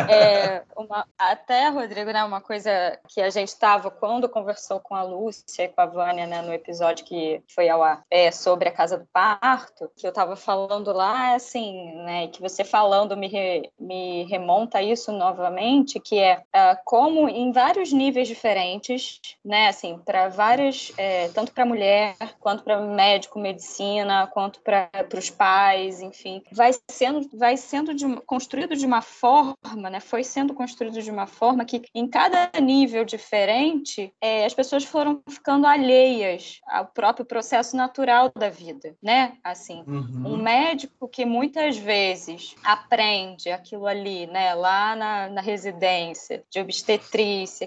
É, uma, até, Rodrigo, né, uma coisa que a gente estava, quando conversou com a Lúcia e com a Vânia, né, no episódio que foi ao ar, é, sobre a Casa do Parto, que eu estava falando lá, assim, né, que você falando me, re, me remonta a isso novamente, que é uh, como em vários níveis diferentes, né, assim, para várias, é, tanto para mulher, quanto para médico, medicina, quanto para os pais, pais, enfim, vai sendo, vai sendo de, construído de uma forma, né? Foi sendo construído de uma forma que em cada nível diferente é, as pessoas foram ficando alheias ao próprio processo natural da vida, né? Assim, uhum. um médico que muitas vezes aprende aquilo ali, né? Lá na, na residência de obstetrícia,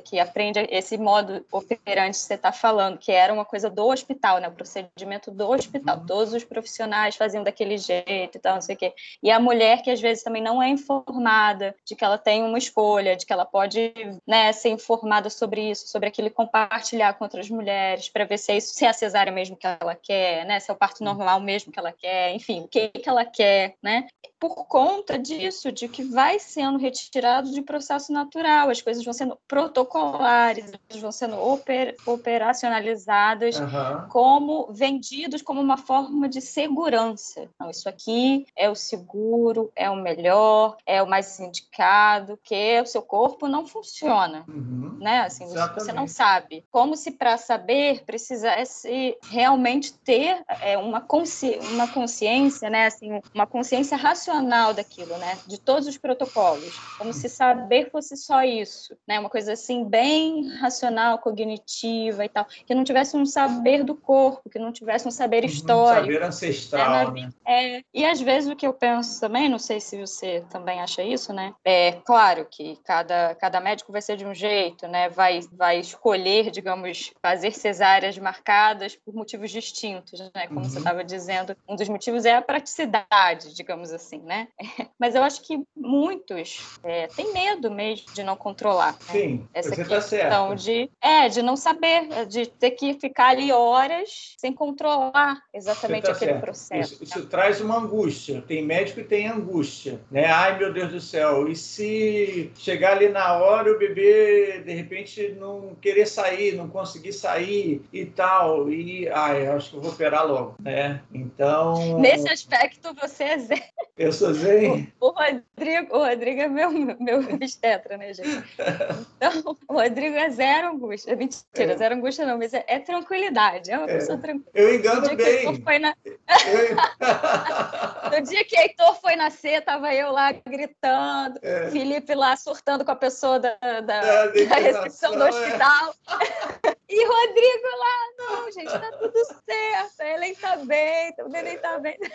que aprende esse modo operante que você está falando, que era uma coisa do hospital, né? O procedimento do hospital. Uhum. Todos os profissionais faziam daquele jeito e tal, não sei o quê. E a mulher que às vezes também não é informada de que ela tem uma escolha, de que ela pode né, ser informada sobre isso, sobre aquilo e compartilhar com outras mulheres para ver se é isso, se é a cesárea mesmo que ela quer, né? Se é o parto normal mesmo que ela quer, enfim, o que, que ela quer, né? Por conta disso, de que vai sendo retirado de processo natural, as coisas vão sendo protocolares, vão sendo oper, operacionalizadas uhum. como vendidos como uma forma de segurança. Não, isso aqui é o seguro, é o melhor, é o mais indicado, que o seu corpo não funciona, uhum. né? Assim, você não sabe. Como se para saber precisasse realmente ter é, uma, consci uma consciência, né? Assim, uma consciência racional daquilo, né? De todos os protocolos. Como se saber fosse só isso, né? Uma coisa assim bem racional, cognitiva e tal, que não tivesse um saber do corpo, que não tivesse um saber histórico. Saber ancestral, né? né? É, e às vezes o que eu penso também, não sei se você também acha isso, né? É claro que cada, cada médico vai ser de um jeito, né? Vai, vai escolher, digamos, fazer cesáreas marcadas por motivos distintos, né? Como uhum. você estava dizendo, um dos motivos é a praticidade, digamos assim, né? Mas eu acho que muitos é, têm medo mesmo de não controlar. Né? Sim, essa você tá questão de é de não saber, de ter que ficar ali horas sem controlar exatamente tá aquele certo. processo. Isso, isso traz uma angústia. Tem médico que tem angústia, né? Ai, meu Deus do céu, e se chegar ali na hora o bebê de repente não querer sair, não conseguir sair e tal, e ai, acho que eu vou operar logo, né? Então. Nesse aspecto você é zen. Eu sou zen. O, o Rodrigo, o Rodrigo é meu, meu obstetra, né, gente? Então, o Rodrigo é zero angústia. Mentira, é. zero angústia não, mas é, é tranquilidade. É uma é. pessoa tranquila. Eu engano bem. Foi na... eu... No dia que Heitor foi nascer, tava eu lá gritando, é. Felipe lá surtando com a pessoa da, da, da recepção do é. hospital. É. E Rodrigo lá, não, gente, tá tudo certo, ele tá bem, o neném tá bem.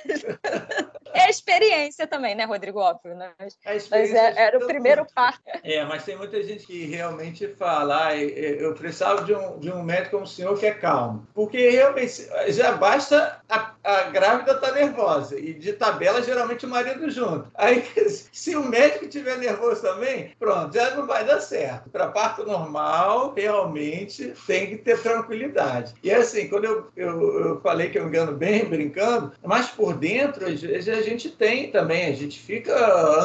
É experiência também, né, Rodrigo? Óbvio, né? Mas, mas é, era o primeiro parto. É, mas tem muita gente que realmente fala, ah, eu precisava de um, de um médico como o senhor que é calmo. Porque realmente já basta a, a grávida estar tá nervosa e de tabela geralmente o marido junto. Aí se o médico tiver nervoso também, pronto, já não vai dar certo. Para parto normal, realmente tem que ter tranquilidade. E assim, quando eu, eu, eu falei que eu engano bem, brincando, mas por dentro, às vezes a gente tem também, a gente fica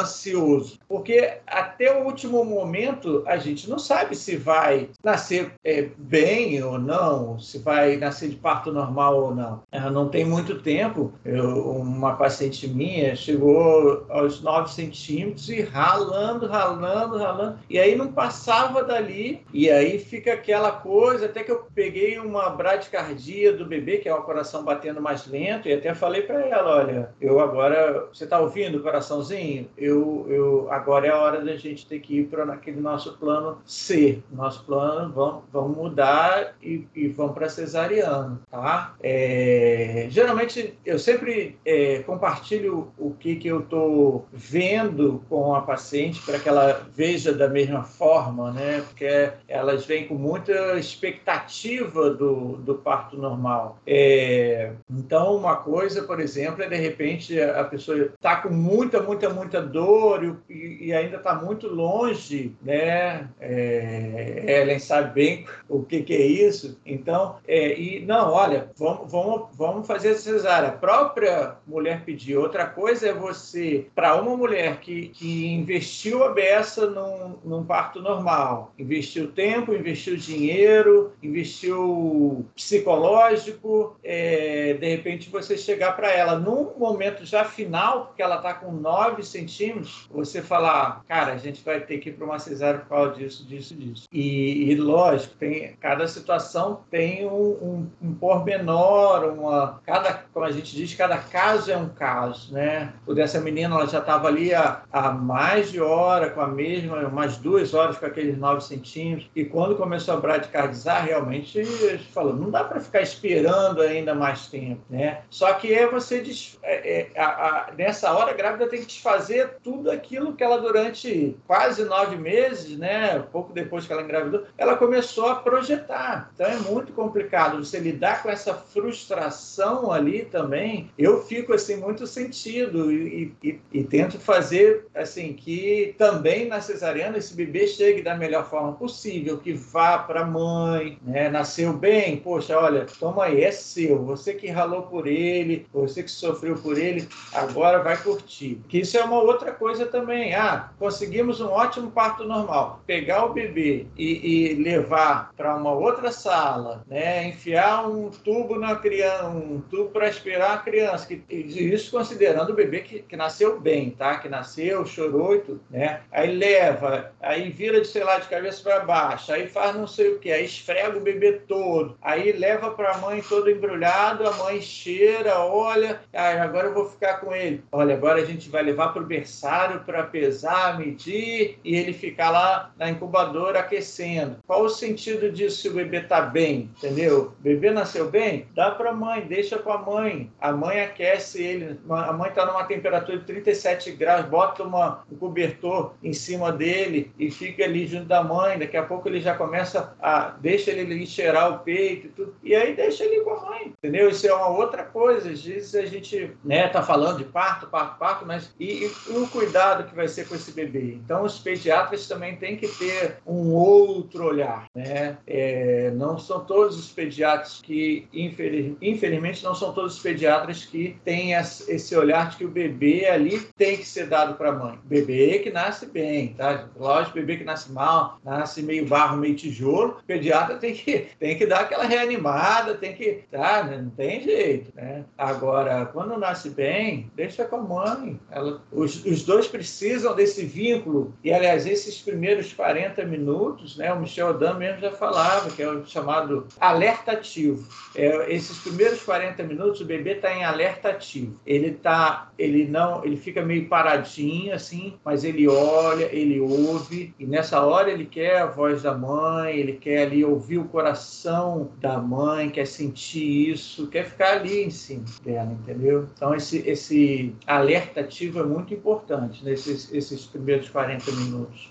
ansioso, porque até o último momento a gente não sabe se vai nascer é, bem ou não, se vai nascer de parto normal ou não. Não tem muito tempo, eu, uma paciente minha chegou aos 9 centímetros e ralando, ralando, ralando, e aí não passava dali, e aí fica aquela coisa, até que eu peguei uma bradicardia do bebê, que é o coração batendo mais lento, e até falei para ela, olha, eu agora, você está ouvindo o coraçãozinho? Eu, eu, agora é a hora da gente ter que ir para aquele nosso plano C, nosso plano, vamos, vamos mudar e, e vamos para cesariano, tá? É, geralmente, eu sempre é, compartilho o que, que eu estou vendo com a paciente para que ela veja da mesma forma, né? Porque elas vêm com muita expectativa do, do parto normal. É, então, uma coisa, por exemplo, é de repente a pessoa está com muita, muita, muita dor e, e ainda está muito longe, né? É, Ellen sabe bem o que, que é isso. Então, é, e não, olha, vamos, vamos, vamos fazer cesárea. A própria mulher pediu. Outra coisa é você, para uma mulher que, que investiu a beça num, num parto normal, investiu tempo, investiu dinheiro, investiu psicológico, é, de repente você chegar para ela num momento já final, porque ela está com 9 centímetros, você falar, cara, a gente vai ter que ir para uma cesárea por causa disso, disso, disso. E, e lógico, tem, cada situação tem um, um, um pormenor, uma, cada, como a gente diz, cada caso é um caso, né? O dessa menina, ela já estava ali há, há mais de hora, com a mesma, umas duas horas com aqueles 9 centímetros, e quando começou a bradicardizar, realmente, a falou, não dá para ficar esperando ainda mais tempo, né? Só que é você, é, é, a, a, nessa hora, a grávida tem que desfazer tudo aquilo que ela, durante quase nove meses, né? Pouco depois que ela engravidou, ela começou a projetar. Então é muito complicado você lidar com essa frustração ali também. Eu fico assim muito sentido e, e, e tento fazer assim que também na cesariana esse bebê chegue da melhor forma possível, que vá para a mãe, né? Nasceu bem, poxa, olha, toma aí, é seu. Você que ralou por ele, você que sofreu por ele, agora vai curtir. Que isso é uma outra coisa também. Ah, conseguimos um ótimo parto normal. Pegar o bebê e, e levar para uma outra sala, né? Enfiar um tubo na criança, um tubo para esperar a criança. Que, isso considerando o bebê que, que nasceu bem, tá? Que nasceu, chorou e tudo, né? Aí leva, aí vira de, sei lá, de cabeça para baixo, aí faz não sei o que, aí esfrega o bebê todo, aí leva para a mãe todo embrulhado, a mãe cheira, olha, ah, agora eu vou ficar com ele. Olha, agora a gente vai levar para o berçário para pesar, medir e ele ficar lá na incubadora aquecendo. Qual o sentido disso se o bebê está bem? Entendeu? O bebê nasceu bem? Dá para a mãe, deixa com a mãe. A mãe aquece ele. A mãe está numa temperatura de 37 graus, bota uma, um cobertor em cima dele e fica ali junto da mãe. Daqui a pouco ele já começa a. deixa ele cheirar o peito e tudo. E aí deixa ele com a mãe. Entendeu? Isso é uma outra coisa. Às vezes a gente né, tá falando de parto, parto, parto, mas e, e o cuidado que vai ser com esse bebê? Então os pediatras também têm que ter um outro olhar, né? É, não são todos os pediatras que, infeliz, infelizmente, não são todos os pediatras que têm esse olhar de que o bebê ali tem que ser dado para a mãe. Bebê que nasce bem, tá? Lógico, bebê que nasce mal, nasce meio barro, meio tijolo, o pediatra tem que, tem que dar aquela reanimada, tem que, tá? Não tem jeito, né? Agora, quando nasce bem, deixa com a mãe. Ela, os, os dois precisam desse vínculo. E, aliás, esses primeiros 40 minutos, né? O Michel Adam mesmo já falava, que é o chamado alerta ativo. É, esses primeiros 40 minutos, o bebê está em alerta ativo. Ele tá, ele não, ele fica meio paradinho, assim, mas ele olha, ele ouve, e nessa hora ele quer a voz da mãe, ele quer ali ouvir o coração da mãe, quer sentir isso, quer ficar ali em cima dela, entendeu? Então, esse, esse alerta ativo é muito importante nesses esses primeiros 40 minutos.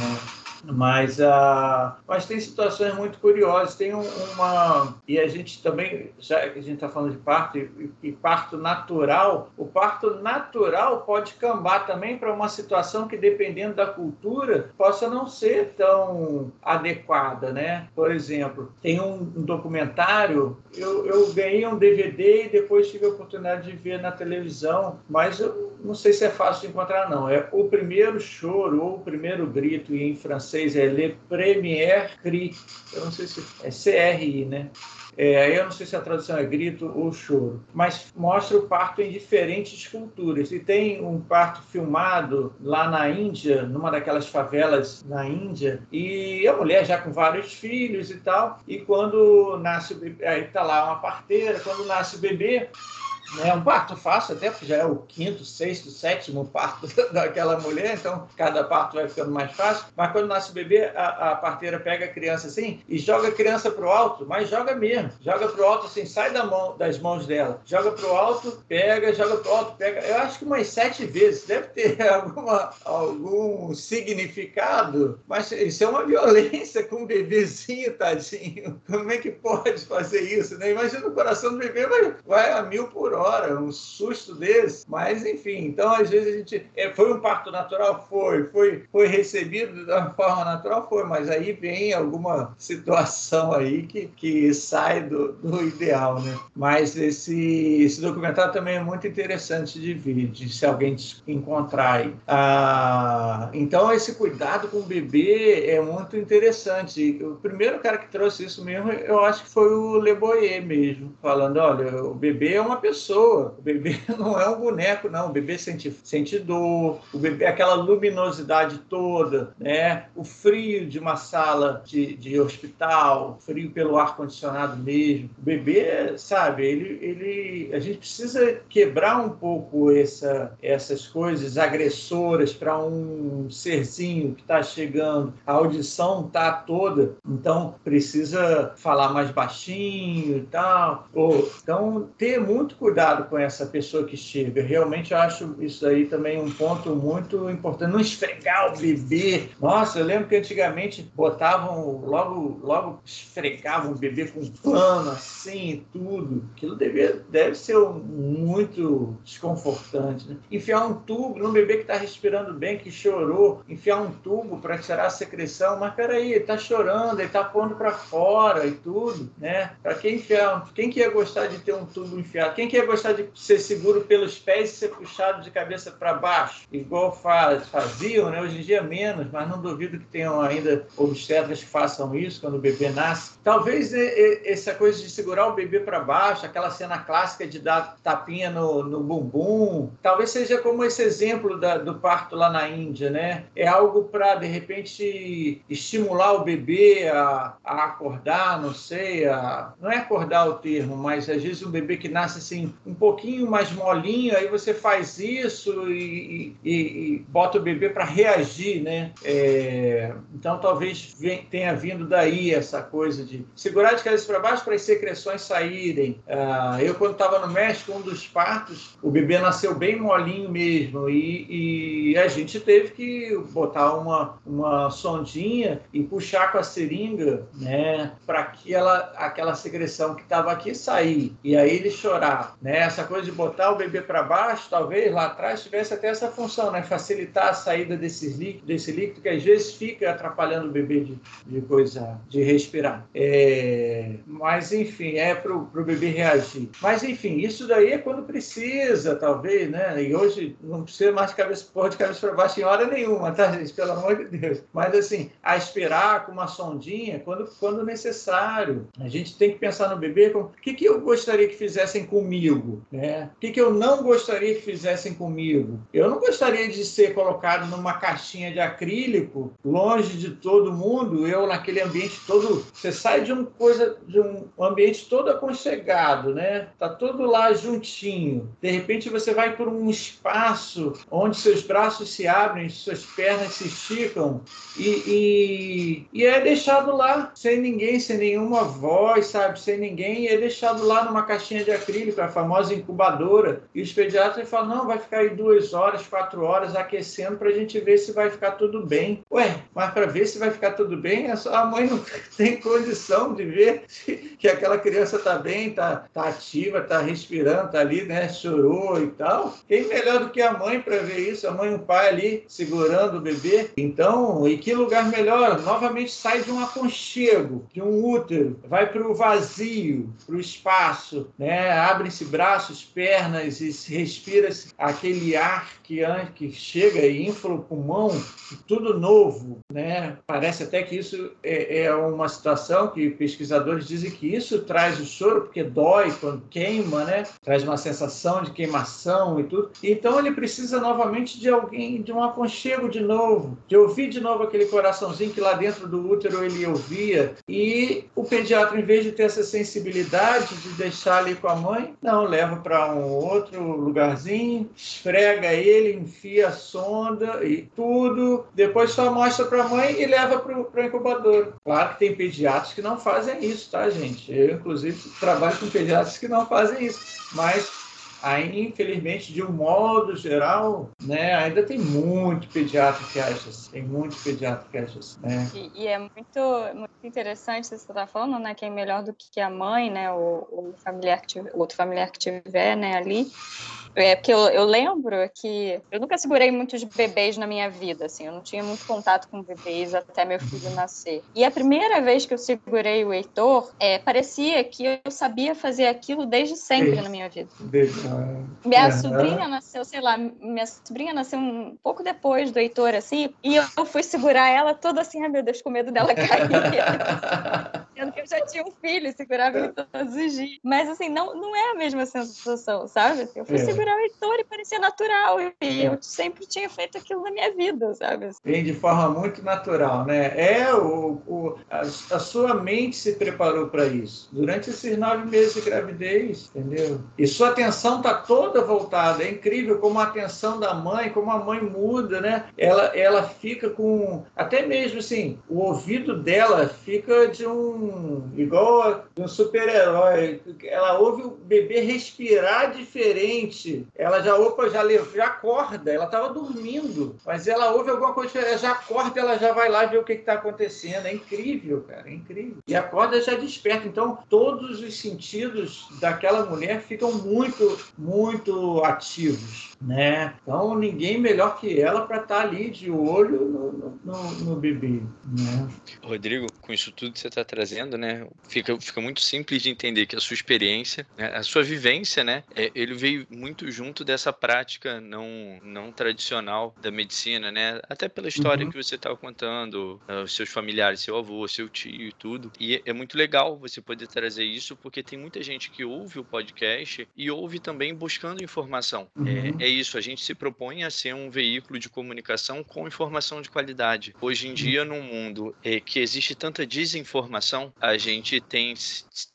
Né? Mas, uh, mas tem situações muito curiosas. Tem um, uma. E a gente também, já que a gente está falando de parto e, e, parto natural, o parto natural pode cambar também para uma situação que, dependendo da cultura, possa não ser tão adequada. Né? Por exemplo, tem um, um documentário, eu, eu ganhei um DVD e depois tive a oportunidade de ver na televisão, mas eu não sei se é fácil de encontrar, não. É O Primeiro Choro ou O Primeiro Grito, em francês é Le Premier Cri. Eu não sei se é CRI, né? É, eu não sei se a tradução é grito ou choro, mas mostra o parto em diferentes culturas. E tem um parto filmado lá na Índia, numa daquelas favelas na Índia, e a mulher já com vários filhos e tal, e quando nasce o bebê, aí tá lá uma parteira, quando nasce o bebê, é um parto fácil, até porque já é o quinto, sexto, sétimo parto daquela mulher, então cada parto vai ficando mais fácil. Mas quando nasce o bebê, a, a parteira pega a criança assim e joga a criança para o alto, mas joga mesmo. Joga para o alto assim, sai da mão, das mãos dela. Joga para o alto, pega, joga para o alto, pega. Eu acho que umas sete vezes. Deve ter alguma, algum significado, mas isso é uma violência com um bebezinho, tadinho. Como é que pode fazer isso? Né? Imagina o coração do bebê vai, vai a mil por hora hora, um susto desse. Mas, enfim, então às vezes a gente. É, foi um parto natural? Foi. Foi, foi recebido da forma natural? Foi. Mas aí vem alguma situação aí que, que sai do, do ideal, né? Mas esse, esse documentário também é muito interessante de ver, de se alguém encontrar aí. Ah, então, esse cuidado com o bebê é muito interessante. O primeiro cara que trouxe isso mesmo, eu acho que foi o Le Boyer mesmo, falando: olha, o bebê é uma pessoa, o bebê não é um boneco, não. O bebê sente, sente dor, o bebê, aquela luminosidade toda, né? O frio de uma sala de, de hospital, frio pelo ar-condicionado mesmo. O bebê, sabe, ele, ele, a gente precisa quebrar um pouco essa, essas coisas agressoras para um serzinho que está chegando. A audição tá toda, então precisa falar mais baixinho e tal. Ou, então, ter muito cuidado com essa pessoa que. Realmente eu acho isso aí também um ponto muito importante. Não esfregar o bebê. Nossa, eu lembro que antigamente botavam logo, logo esfregavam o bebê com pano assim e tudo. Aquilo deve, deve ser muito desconfortante. Né? Enfiar um tubo num bebê que está respirando bem, que chorou, enfiar um tubo para tirar a secreção, mas peraí, ele está chorando, ele está pondo para fora e tudo, né? Para quem enfiar, quem que ia gostar de ter um tubo enfiado? Quem que ia gostar de ser seguro pelos pés e ser puxado de cabeça para baixo? Igual faz, faziam, né? Hoje em dia menos, mas não duvido que tenham ainda obstetras que façam isso quando o bebê nasce. Talvez essa coisa de segurar o bebê para baixo, aquela cena clássica de dar tapinha no, no bumbum, talvez seja como esse exemplo da, do parto lá na Índia, né? É algo para, de repente, estimular o bebê a, a acordar, não sei, a, não é acordar o termo, mas às vezes um bebê que nasce assim um pouquinho mais molinho, aí você faz isso e, e, e bota o bebê para reagir, né? É, então talvez tenha vindo daí essa coisa de segurar de cabeça para baixo para as secreções saírem. Ah, eu quando estava no México, um dos partos, o bebê nasceu bem molinho mesmo e, e a gente teve que botar uma, uma sondinha e puxar com a seringa, né, para que ela, aquela secreção que estava aqui sair. E aí ele chorar, né? Essa coisa de botar o bebê para baixo, talvez lá atrás tivesse até essa função, né? Facilitar a saída desses líquidos, desse líquido que às vezes fica atrapalhando o bebê de, de coisa, de respirar. É, mas enfim, é para o bebê reagir. Mas enfim, isso daí é quando precisa, talvez, né? E hoje não precisa mais cabeça, pôr de cabeça para baixo em hora nenhuma, tá, gente? Pelo amor de Deus. Mas assim, a esperar com uma sondinha quando, quando necessário. A gente tem que pensar no bebê como o que, que eu gostaria que fizessem comigo, né? O que, que eu não gostaria que fizessem comigo? Eu não gostaria de ser colocado numa caixinha de acrílico, longe de todo mundo, eu naquele ambiente todo. Você sai de uma coisa, de um ambiente todo aconchegado, né? Tá todo lá juntinho. De repente você vai por um espaço onde seus braços se abrem, suas pernas se esticam e, e, e é deixado lá sem ninguém, sem nenhuma voz, sabe? Sem ninguém, e é deixado lá numa caixinha de acrílico, famosa incubadora. E os pediatras falam: não, vai ficar aí duas horas, quatro horas aquecendo para a gente ver se vai ficar tudo bem. Ué, mas para ver se vai ficar tudo bem, a mãe não tem condição de ver que aquela criança está bem, está tá ativa, está respirando, está ali, né? Chorou e tal. Quem melhor do que a mãe para ver isso? A mãe e o pai ali segurando o bebê. Então, e que lugar melhor? Novamente sai de um aconchego, de um útero, vai para o vazio, para o espaço, né? Abrem-se braços, pernas e respira-se aquele ar que, que chega e infla o pulmão, tudo novo, né? Parece até que isso é, é uma situação que pesquisadores dizem que isso traz o choro porque dói quando queima, né? Traz uma sensação de queimação e tudo. Então ele precisa novamente de alguém, de um aconchego de novo, de ouvir de novo aquele coraçãozinho que lá dentro do útero ele ouvia. E o pediatra, em vez de ter essa sensibilidade de deixar ali com a mãe, não, leva para um outro lugarzinho, esfrega ele, enfia a sonda e tudo. Depois só mostra para a mãe e leva para o incubador. Claro que tem pediatras que não fazem isso, tá, gente? Eu, inclusive, trabalho com pediatras que não fazem isso. Mas aí, infelizmente, de um modo geral, né, ainda tem muito pediatra que acha assim, tem muito pediatra que acha assim, né? E, e é muito, muito interessante você está falando, né, que é melhor do que a mãe, né, o, o familiar que tiver, outro familiar que tiver, né, ali. É, porque eu, eu, lembro que eu nunca segurei muitos bebês na minha vida, assim, eu não tinha muito contato com bebês até meu filho nascer. E a primeira vez que eu segurei o Heitor, é, parecia que eu sabia fazer aquilo desde sempre na minha vida. Minha sobrinha nasceu, sei lá, minha sobrinha nasceu um pouco depois do Heitor, assim, e eu fui segurar ela toda assim, ai meu Deus, com medo dela cair. Sendo que eu já tinha um filho, segurava ele todos os dias. Mas, assim, não, não é a mesma sensação, sabe? Eu fui é. O Heitor e parecia natural. E eu sempre tinha feito aquilo na minha vida, sabe? Vem de forma muito natural, né? É, o, o a, a sua mente se preparou para isso. Durante esses nove meses de gravidez, entendeu? E sua atenção está toda voltada. É incrível como a atenção da mãe, como a mãe muda, né? Ela, ela fica com... Até mesmo, assim, o ouvido dela fica de um igual um super-herói. Ela ouve o bebê respirar diferente. Ela já opa, já, já acorda. Ela estava dormindo, mas ela ouve alguma coisa, ela já acorda, ela já vai lá ver o que está acontecendo. É incrível, cara, é incrível. E acorda já desperta. Então, todos os sentidos daquela mulher ficam muito, muito ativos, né? Então, ninguém melhor que ela para estar tá ali de olho no, no, no bebê, né? Rodrigo, com isso tudo que você está trazendo né, fica, fica muito simples de entender que a sua experiência, né, a sua vivência, né, é, ele veio muito junto dessa prática não, não tradicional da medicina, né, até pela história uhum. que você estava contando, uh, os seus familiares, seu avô, seu tio e tudo. E é muito legal você poder trazer isso, porque tem muita gente que ouve o podcast e ouve também buscando informação. É, uhum. É, é isso, a gente se propõe a ser um veículo de comunicação com informação de qualidade. Hoje em dia, num mundo é, que existe tanta desinformação, a gente tem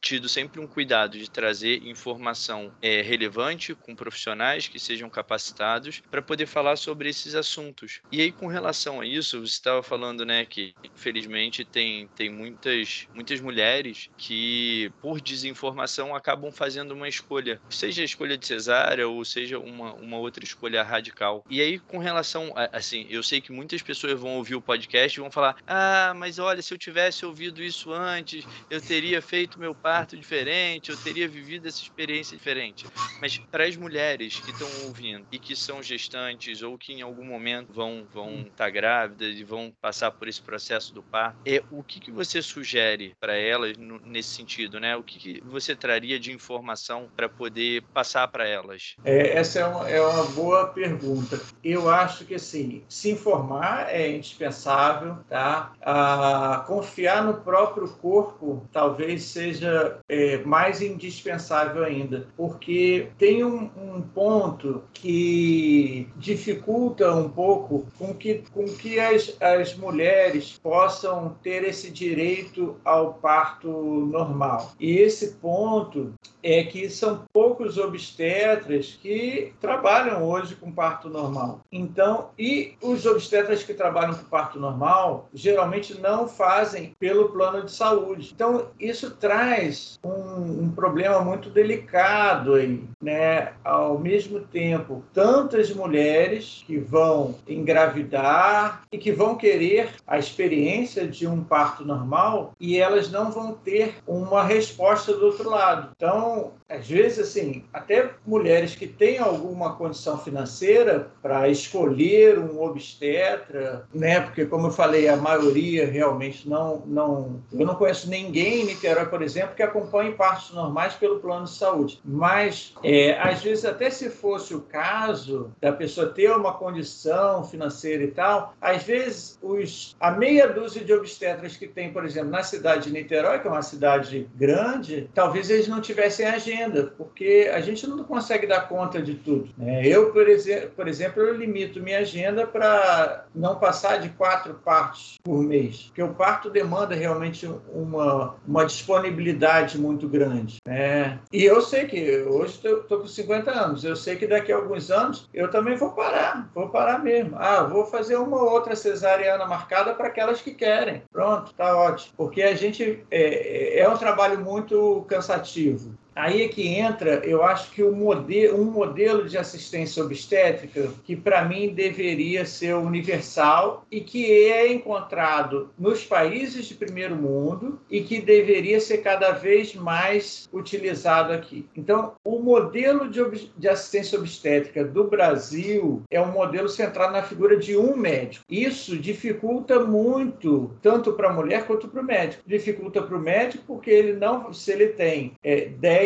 tido sempre um cuidado de trazer informação é, relevante com profissionais que sejam capacitados para poder falar sobre esses assuntos. E aí, com relação a isso, você estava falando, né, que infelizmente tem, tem muitas, muitas mulheres que, por desinformação, acabam fazendo uma escolha, seja a escolha de cesárea ou seja uma, uma outra escolha radical. E aí, com relação, a, assim, eu sei que muitas pessoas vão ouvir o podcast e vão falar: ah, mas olha, se eu tivesse ouvido isso antes eu teria feito meu parto diferente, eu teria vivido essa experiência diferente. Mas para as mulheres que estão ouvindo e que são gestantes ou que em algum momento vão vão estar tá grávidas e vão passar por esse processo do parto, é o que, que você sugere para elas no, nesse sentido, né? O que, que você traria de informação para poder passar para elas? É, essa é uma, é uma boa pergunta. Eu acho que assim, se informar é indispensável, tá? Ah, confiar no próprio corpo talvez seja é, mais indispensável ainda, porque tem um, um, ponto que dificulta um pouco com que, com que as, as mulheres possam ter esse direito ao parto normal. E esse ponto é que são poucos obstetras que trabalham hoje com parto normal. Então, e os obstetras que trabalham com parto normal geralmente não fazem pelo plano de saúde. Então, isso traz um, um problema muito delicado aí, né? Ao mesmo tempo, tantas mulheres que vão engravidar e que vão querer a experiência de um parto normal e elas não vão ter uma resposta do outro lado. Então, às vezes, assim, até mulheres que têm alguma condição financeira para escolher um obstetra, né? Porque, como eu falei, a maioria realmente não, não. Eu não conheço ninguém em Niterói, por exemplo, que acompanhe partos normais pelo plano de saúde. Mas, é, às vezes, até se fosse o caso da pessoa ter uma condição financeira e tal, às vezes, os, a meia dúzia de obstetras que tem, por exemplo, na cidade de Niterói, que é uma cidade grande, talvez eles não tivessem sem agenda, porque a gente não consegue dar conta de tudo. Né? Eu, por, por exemplo, eu limito minha agenda para não passar de quatro partos por mês, porque o parto demanda realmente uma, uma disponibilidade muito grande. Né? E eu sei que hoje estou com 50 anos, eu sei que daqui a alguns anos eu também vou parar, vou parar mesmo. Ah, vou fazer uma outra cesariana marcada para aquelas que querem. Pronto, tá ótimo. Porque a gente é, é um trabalho muito cansativo. Aí é que entra, eu acho que um modelo, um modelo de assistência obstétrica que para mim deveria ser universal e que é encontrado nos países de primeiro mundo e que deveria ser cada vez mais utilizado aqui. Então, o modelo de, de assistência obstétrica do Brasil é um modelo centrado na figura de um médico. Isso dificulta muito, tanto para a mulher quanto para o médico. Dificulta para o médico porque ele não, se ele tem é, 10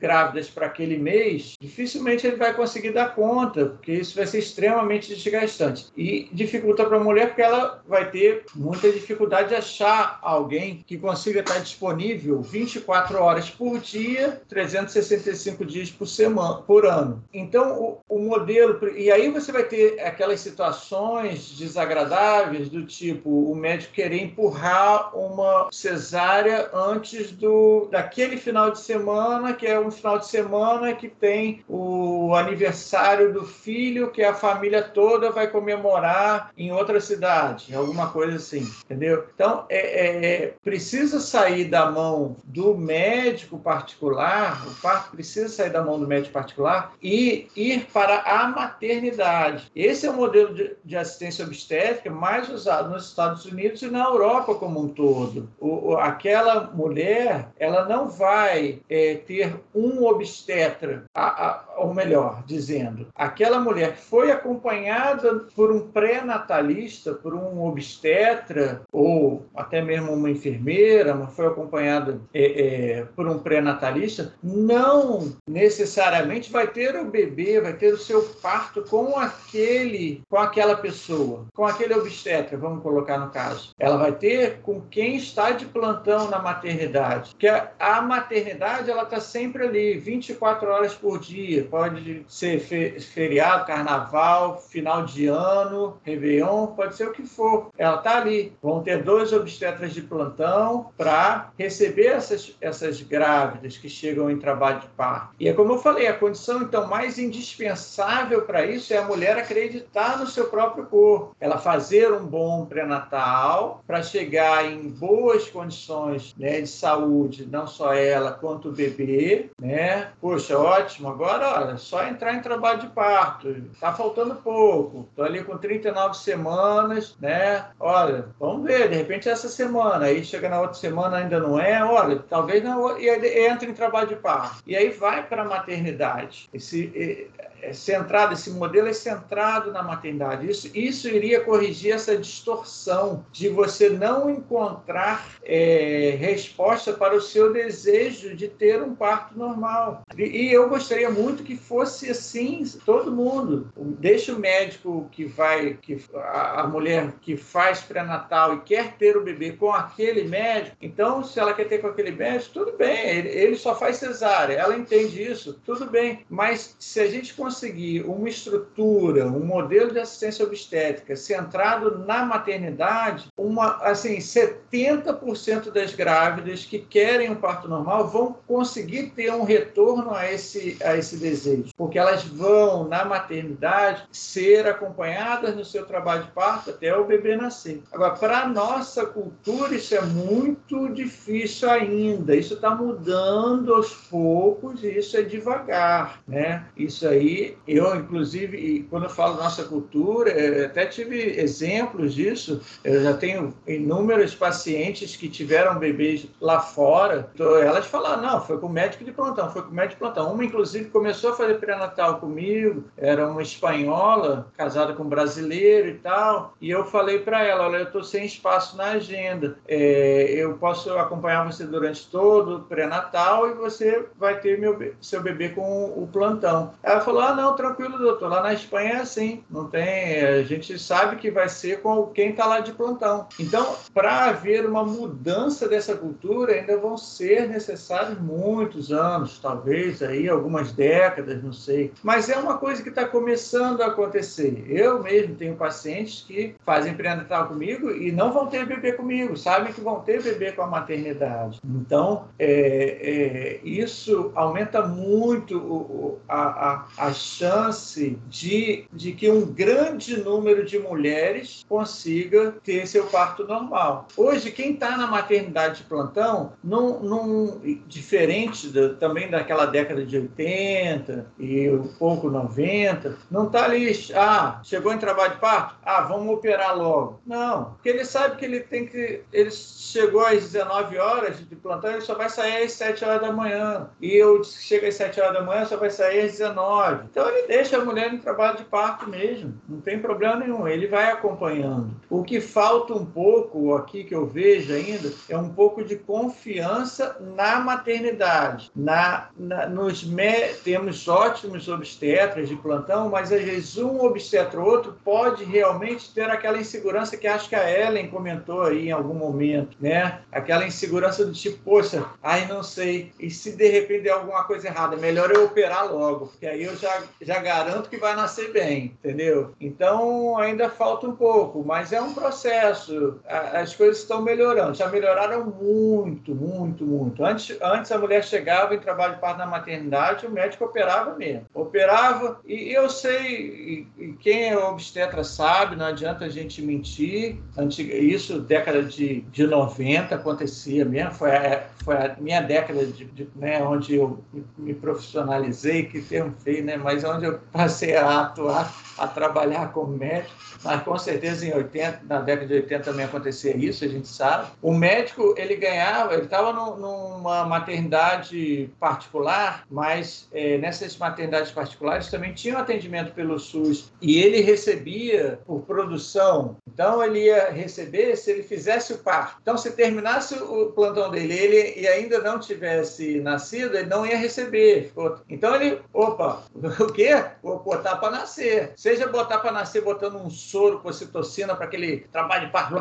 grávidas para aquele mês, dificilmente ele vai conseguir dar conta, porque isso vai ser extremamente desgastante. E dificulta para a mulher porque ela vai ter muita dificuldade de achar alguém que consiga estar disponível 24 horas por dia, 365 dias por semana, por ano. Então, o, o modelo. E aí você vai ter aquelas situações desagradáveis do tipo o médico querer empurrar uma cesárea antes do daquele final de semana, que é um final de semana que tem o aniversário do filho, que a família toda vai comemorar em outra cidade, alguma coisa assim, entendeu? Então, é, é, é precisa sair da mão do médico particular, o parto precisa sair da mão do médico particular e ir para a maternidade. Esse é o modelo de, de assistência obstétrica mais usado nos Estados Unidos e na Europa como um todo. O, o, aquela mulher, ela não vai é, ter um obstetra, a, a, ou melhor, dizendo, aquela mulher que foi acompanhada por um pré-natalista, por um obstetra, ou até mesmo uma enfermeira, mas foi acompanhada é, é, por um pré-natalista, não necessariamente vai ter o bebê, vai ter o seu parto com aquele, com aquela pessoa, com aquele obstetra, vamos colocar no caso. Ela vai ter com quem está de plantão na maternidade, que a, a maternidade ela está sempre ali, 24 horas por dia, pode ser feriado, carnaval, final de ano, Réveillon, pode ser o que for. Ela está ali. Vão ter dois obstetras de plantão para receber essas, essas grávidas que chegam em trabalho de parto. E é como eu falei, a condição então mais indispensável para isso é a mulher acreditar no seu próprio corpo. Ela fazer um bom pré-natal para chegar em boas condições né, de saúde, não só ela quanto o bebê, né? Poxa, ótimo. Agora, olha, só entrar em trabalho de parto. Tá faltando pouco. Tô ali com 39 semanas, né? Olha, vamos ver, de repente essa semana, aí chega na outra semana ainda não é, olha, talvez não, e entra em trabalho de parto. E aí vai para a maternidade. Esse, é centrado, esse modelo é centrado na maternidade. Isso, isso iria corrigir essa distorção de você não encontrar é, resposta para o seu desejo de ter um parto normal. E, e, eu gostaria muito que fosse assim, todo mundo. Deixa o médico que vai, que a, a mulher que faz pré-natal e quer ter o bebê com aquele médico, então se ela quer ter com aquele médico, tudo bem, ele, ele só faz cesárea, ela entende isso, tudo bem. Mas se a gente conseguir uma estrutura, um modelo de assistência obstétrica centrado na maternidade, uma assim, 70% das grávidas que querem um parto normal vão conseguir ter um retorno a esse a esse desejo, porque elas vão na maternidade ser acompanhadas no seu trabalho de parto até o bebê nascer. Agora, para a nossa cultura isso é muito difícil ainda. Isso está mudando aos poucos e isso é devagar, né? Isso aí eu, inclusive, quando eu falo nossa cultura, até tive exemplos disso. Eu já tenho inúmeros pacientes que tiveram bebês lá fora. Então, elas falaram, não, foi com o médico de plantão, foi com o médico de plantão. Uma, inclusive, começou a fazer pré-natal comigo, era uma espanhola, casada com um brasileiro e tal. E eu falei para ela, olha, eu estou sem espaço na agenda. É, eu posso acompanhar você durante todo o pré-natal e você vai ter meu, seu bebê com o plantão. Ela falou, ah, não, tranquilo, doutor. Lá na Espanha é assim. Não tem. A gente sabe que vai ser com quem está lá de plantão. Então, para haver uma mudança dessa cultura, ainda vão ser necessários muitos anos, talvez aí algumas décadas não sei. Mas é uma coisa que está começando a acontecer. Eu mesmo tenho pacientes que fazem pré-natal comigo e não vão ter bebê comigo, sabem que vão ter bebê com a maternidade. Então, é, é, isso aumenta muito o, a, a, a chance de, de que um grande número de mulheres consiga ter seu parto normal. Hoje, quem está na maternidade de plantão, não, não, diferente da, também daquela década de 80 e um pouco 90, não está ali, ah, chegou em trabalho de parto, ah, vamos operar logo. Não, porque ele sabe que ele tem que, ele chegou às 19 horas de plantão, ele só vai sair às 7 horas da manhã. E eu chega às 7 horas da manhã, só vai sair às 19. Então ele deixa a mulher em trabalho de parto mesmo, não tem problema nenhum, ele vai acompanhando. O que falta um pouco aqui que eu vejo ainda é um pouco de confiança na maternidade. Na, na nos me, temos ótimos obstetras de plantão, mas às vezes um obstetra ou outro pode realmente ter aquela insegurança que acho que a Ellen comentou aí em algum momento, né? Aquela insegurança do tipo, poxa, ai não sei, e se de repente der alguma coisa errada, melhor eu operar logo, porque aí eu já, já garanto que vai nascer bem, entendeu? Então ainda falta um pouco, mas é um processo. As coisas estão melhorando, já melhoraram muito, muito, muito. Antes, antes a mulher chegava em trabalho de parto na maternidade, o médico operava mesmo. Operava, e eu sei, e quem é obstetra sabe, não adianta a gente mentir. Isso, década de, de 90, acontecia mesmo, foi a, foi a minha década de, de né, onde eu me profissionalizei, que termo feio, né, mas onde eu passei a atuar, a trabalhar como médico mas com certeza em 80, na década de 80 também acontecia isso, a gente sabe. O médico, ele ganhava, ele estava numa maternidade particular, mas é, nessas maternidades particulares também tinha um atendimento pelo SUS e ele recebia por produção. Então ele ia receber se ele fizesse o parto. Então se terminasse o plantão dele, ele e ainda não tivesse nascido, ele não ia receber. Então ele, opa, o quê? Vou botar para nascer. Seja botar para nascer botando um soro com citocina para aquele trabalho de parto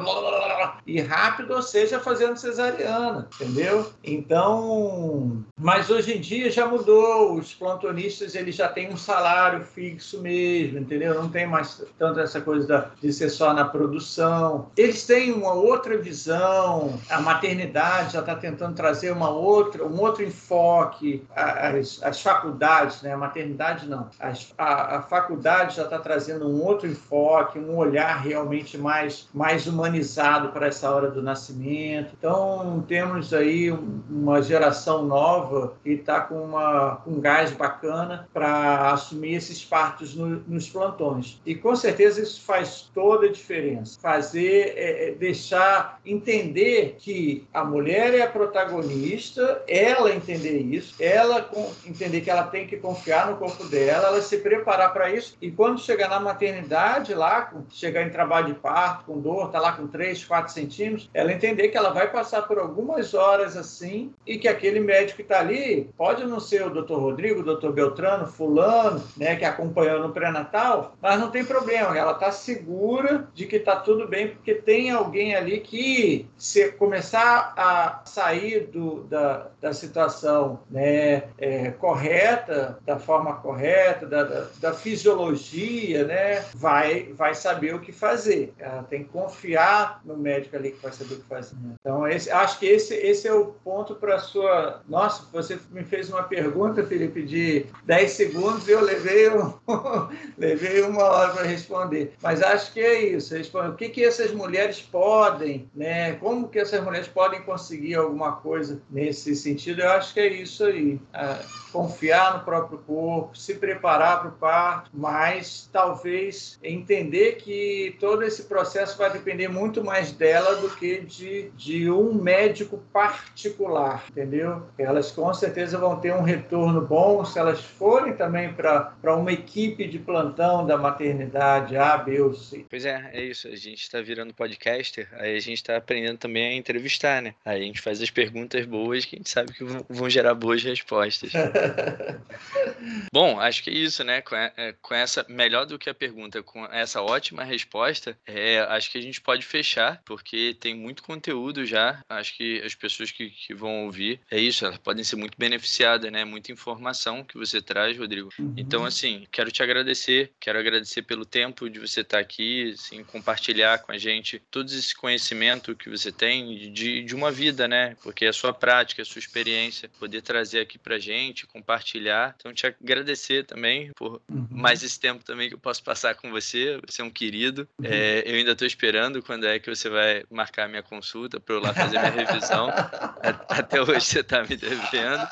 e rápido, ou seja, fazendo cesariana, entendeu? Então, mas hoje em dia já mudou, os plantonistas eles já têm um salário fixo mesmo, entendeu? Não tem mais tanto essa coisa de ser só na produção. Eles têm uma outra visão, a maternidade já está tentando trazer uma outra, um outro enfoque, as, as faculdades, né? A maternidade não, as, a, a faculdade já está trazendo um outro enfoque, um olhar realmente mais, mais humanizado para essa hora do nascimento. Então, temos aí uma geração nova que está com uma, um gás bacana para assumir esses partos no, nos plantões. E com certeza isso faz toda a diferença. Fazer, é, é, deixar, entender que a mulher é a protagonista, ela entender isso, ela entender que ela tem que confiar no corpo dela, ela se preparar para isso e quando chegar na maternidade lá, chegar em trabalho de parto, com dor, tá lá com 3, 4 centímetros, ela entender que ela vai passar por algumas horas assim e que aquele médico que está ali pode não ser o doutor Rodrigo, o doutor Beltrano, fulano, né, que acompanhou no pré-natal, mas não tem problema, ela está segura de que está tudo bem, porque tem alguém ali que se começar a sair do, da, da situação né, é, correta, da forma correta, da, da, da fisiologia, né, vai, vai saber o que fazer. Ela tem que confiar no médico ali que vai saber o que fazer. Então, esse, acho que esse, esse é o ponto para a sua. Nossa, você me fez uma pergunta, Felipe, de 10 segundos e eu levei, um... levei uma hora para responder. Mas acho que é isso. O que, que essas mulheres podem, né? Como que essas mulheres podem conseguir alguma coisa nesse sentido? Eu acho que é isso aí. Ah, confiar no próprio corpo, se preparar para o parto, mas talvez entender que todo esse processo vai depender muito mais dela do que de, de um médico particular, entendeu? Elas com certeza vão ter um retorno bom se elas forem também para uma equipe de plantão da maternidade A, B ou C. Pois é, é isso. A gente está virando podcaster, aí a gente está aprendendo também a entrevistar, né? Aí a gente faz as perguntas boas que a gente sabe que vão gerar boas respostas. Bom, acho que é isso, né? Com, é, com, essa, melhor do que a pergunta, com essa ótima resposta, é, acho que a gente pode fechar, porque tem muito conteúdo já. Acho que as pessoas que, que vão ouvir, é isso, elas podem ser muito beneficiadas, né? Muita informação que você traz, Rodrigo. Uhum. Então, assim, quero te agradecer, quero agradecer pelo tempo de você estar aqui, assim, compartilhar com a gente todo esse conhecimento que você tem de, de uma vida, né? Porque é a sua prática, a sua experiência, poder trazer aqui pra gente, compartilhar. Então, te agradecer também por uhum. mais esse tempo também que eu posso passar com você. Você é um querido. Uhum. É, eu ainda estou esperando quando é que você vai marcar a minha consulta para eu lá fazer minha revisão. Até hoje você está me devendo.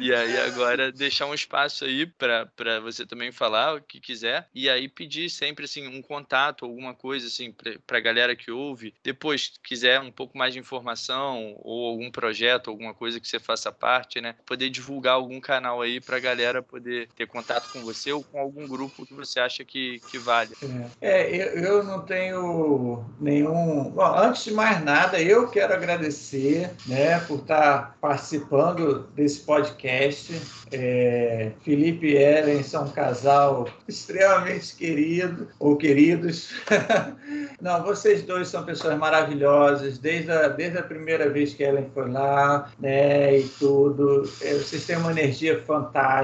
E aí agora deixar um espaço aí para você também falar o que quiser. E aí pedir sempre assim um contato, alguma coisa assim para a galera que ouve. Depois quiser um pouco mais de informação ou algum projeto, alguma coisa que você faça parte, né? Poder divulgar algum canal aí para a galera poder ter contato com você ou com algum grupo que você acha que, que vale. É, é eu, eu não tenho nenhum. Bom, antes de mais nada, eu quero agradecer né, por estar participando desse podcast. É, Felipe e Ellen são um casal extremamente querido ou queridos. Não, vocês dois são pessoas maravilhosas, desde a, desde a primeira vez que Ellen foi lá, né, e tudo. É, vocês têm uma energia fantástica.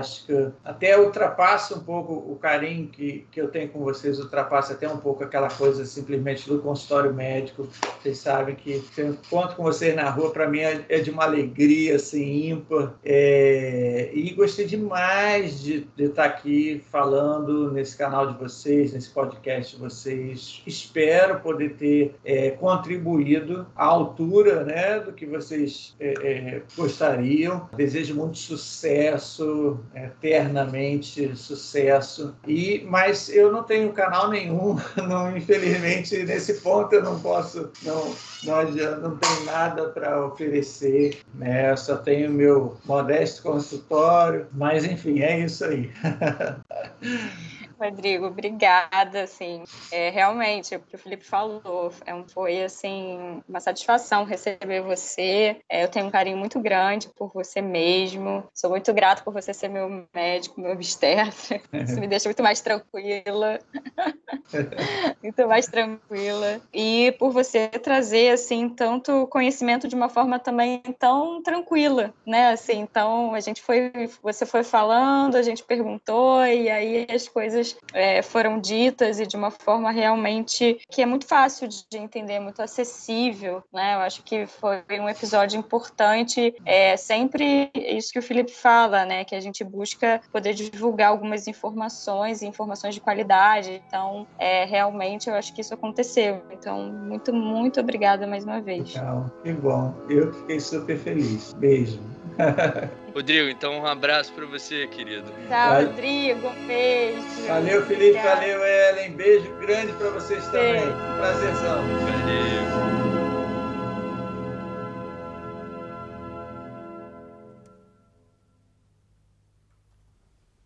Até ultrapassa um pouco o carinho que, que eu tenho com vocês, ultrapassa até um pouco aquela coisa simplesmente do consultório médico. Vocês sabem que eu encontro com vocês na rua, para mim é, é, de uma alegria assim, ímpar. É, e gostei demais de, de estar aqui falando nesse canal de vocês, nesse podcast de vocês. Espero poder ter é, contribuído à altura né, do que vocês é, é, gostariam. Desejo muito sucesso, eternamente sucesso. E Mas eu não tenho canal nenhum, não, infelizmente, nesse ponto eu não posso, não, não, não tenho nada para oferecer. Né? só tenho meu modesto consultório, mas enfim, é isso aí. Rodrigo, obrigada, assim, é, realmente, o que o Felipe falou, é um, foi, assim, uma satisfação receber você, é, eu tenho um carinho muito grande por você mesmo, sou muito grato por você ser meu médico, meu obstetra, isso me deixa muito mais tranquila, muito mais tranquila, e por você trazer, assim, tanto conhecimento de uma forma também tão tranquila, né, assim, então a gente foi, você foi falando, a gente perguntou, e aí as coisas é, foram ditas e de uma forma realmente que é muito fácil de entender, muito acessível, né? Eu acho que foi um episódio importante, é sempre isso que o Felipe fala, né? Que a gente busca poder divulgar algumas informações, informações de qualidade. Então, é, realmente eu acho que isso aconteceu. Então, muito, muito obrigada mais uma vez. Legal, que bom. Eu fiquei super feliz. Beijo. Rodrigo, então um abraço para você, querido. Tchau, Rodrigo. Um beijo. Valeu, Felipe. Valeu, Ellen. Beijo grande para vocês também. Beijo. Prazerzão. Valeu.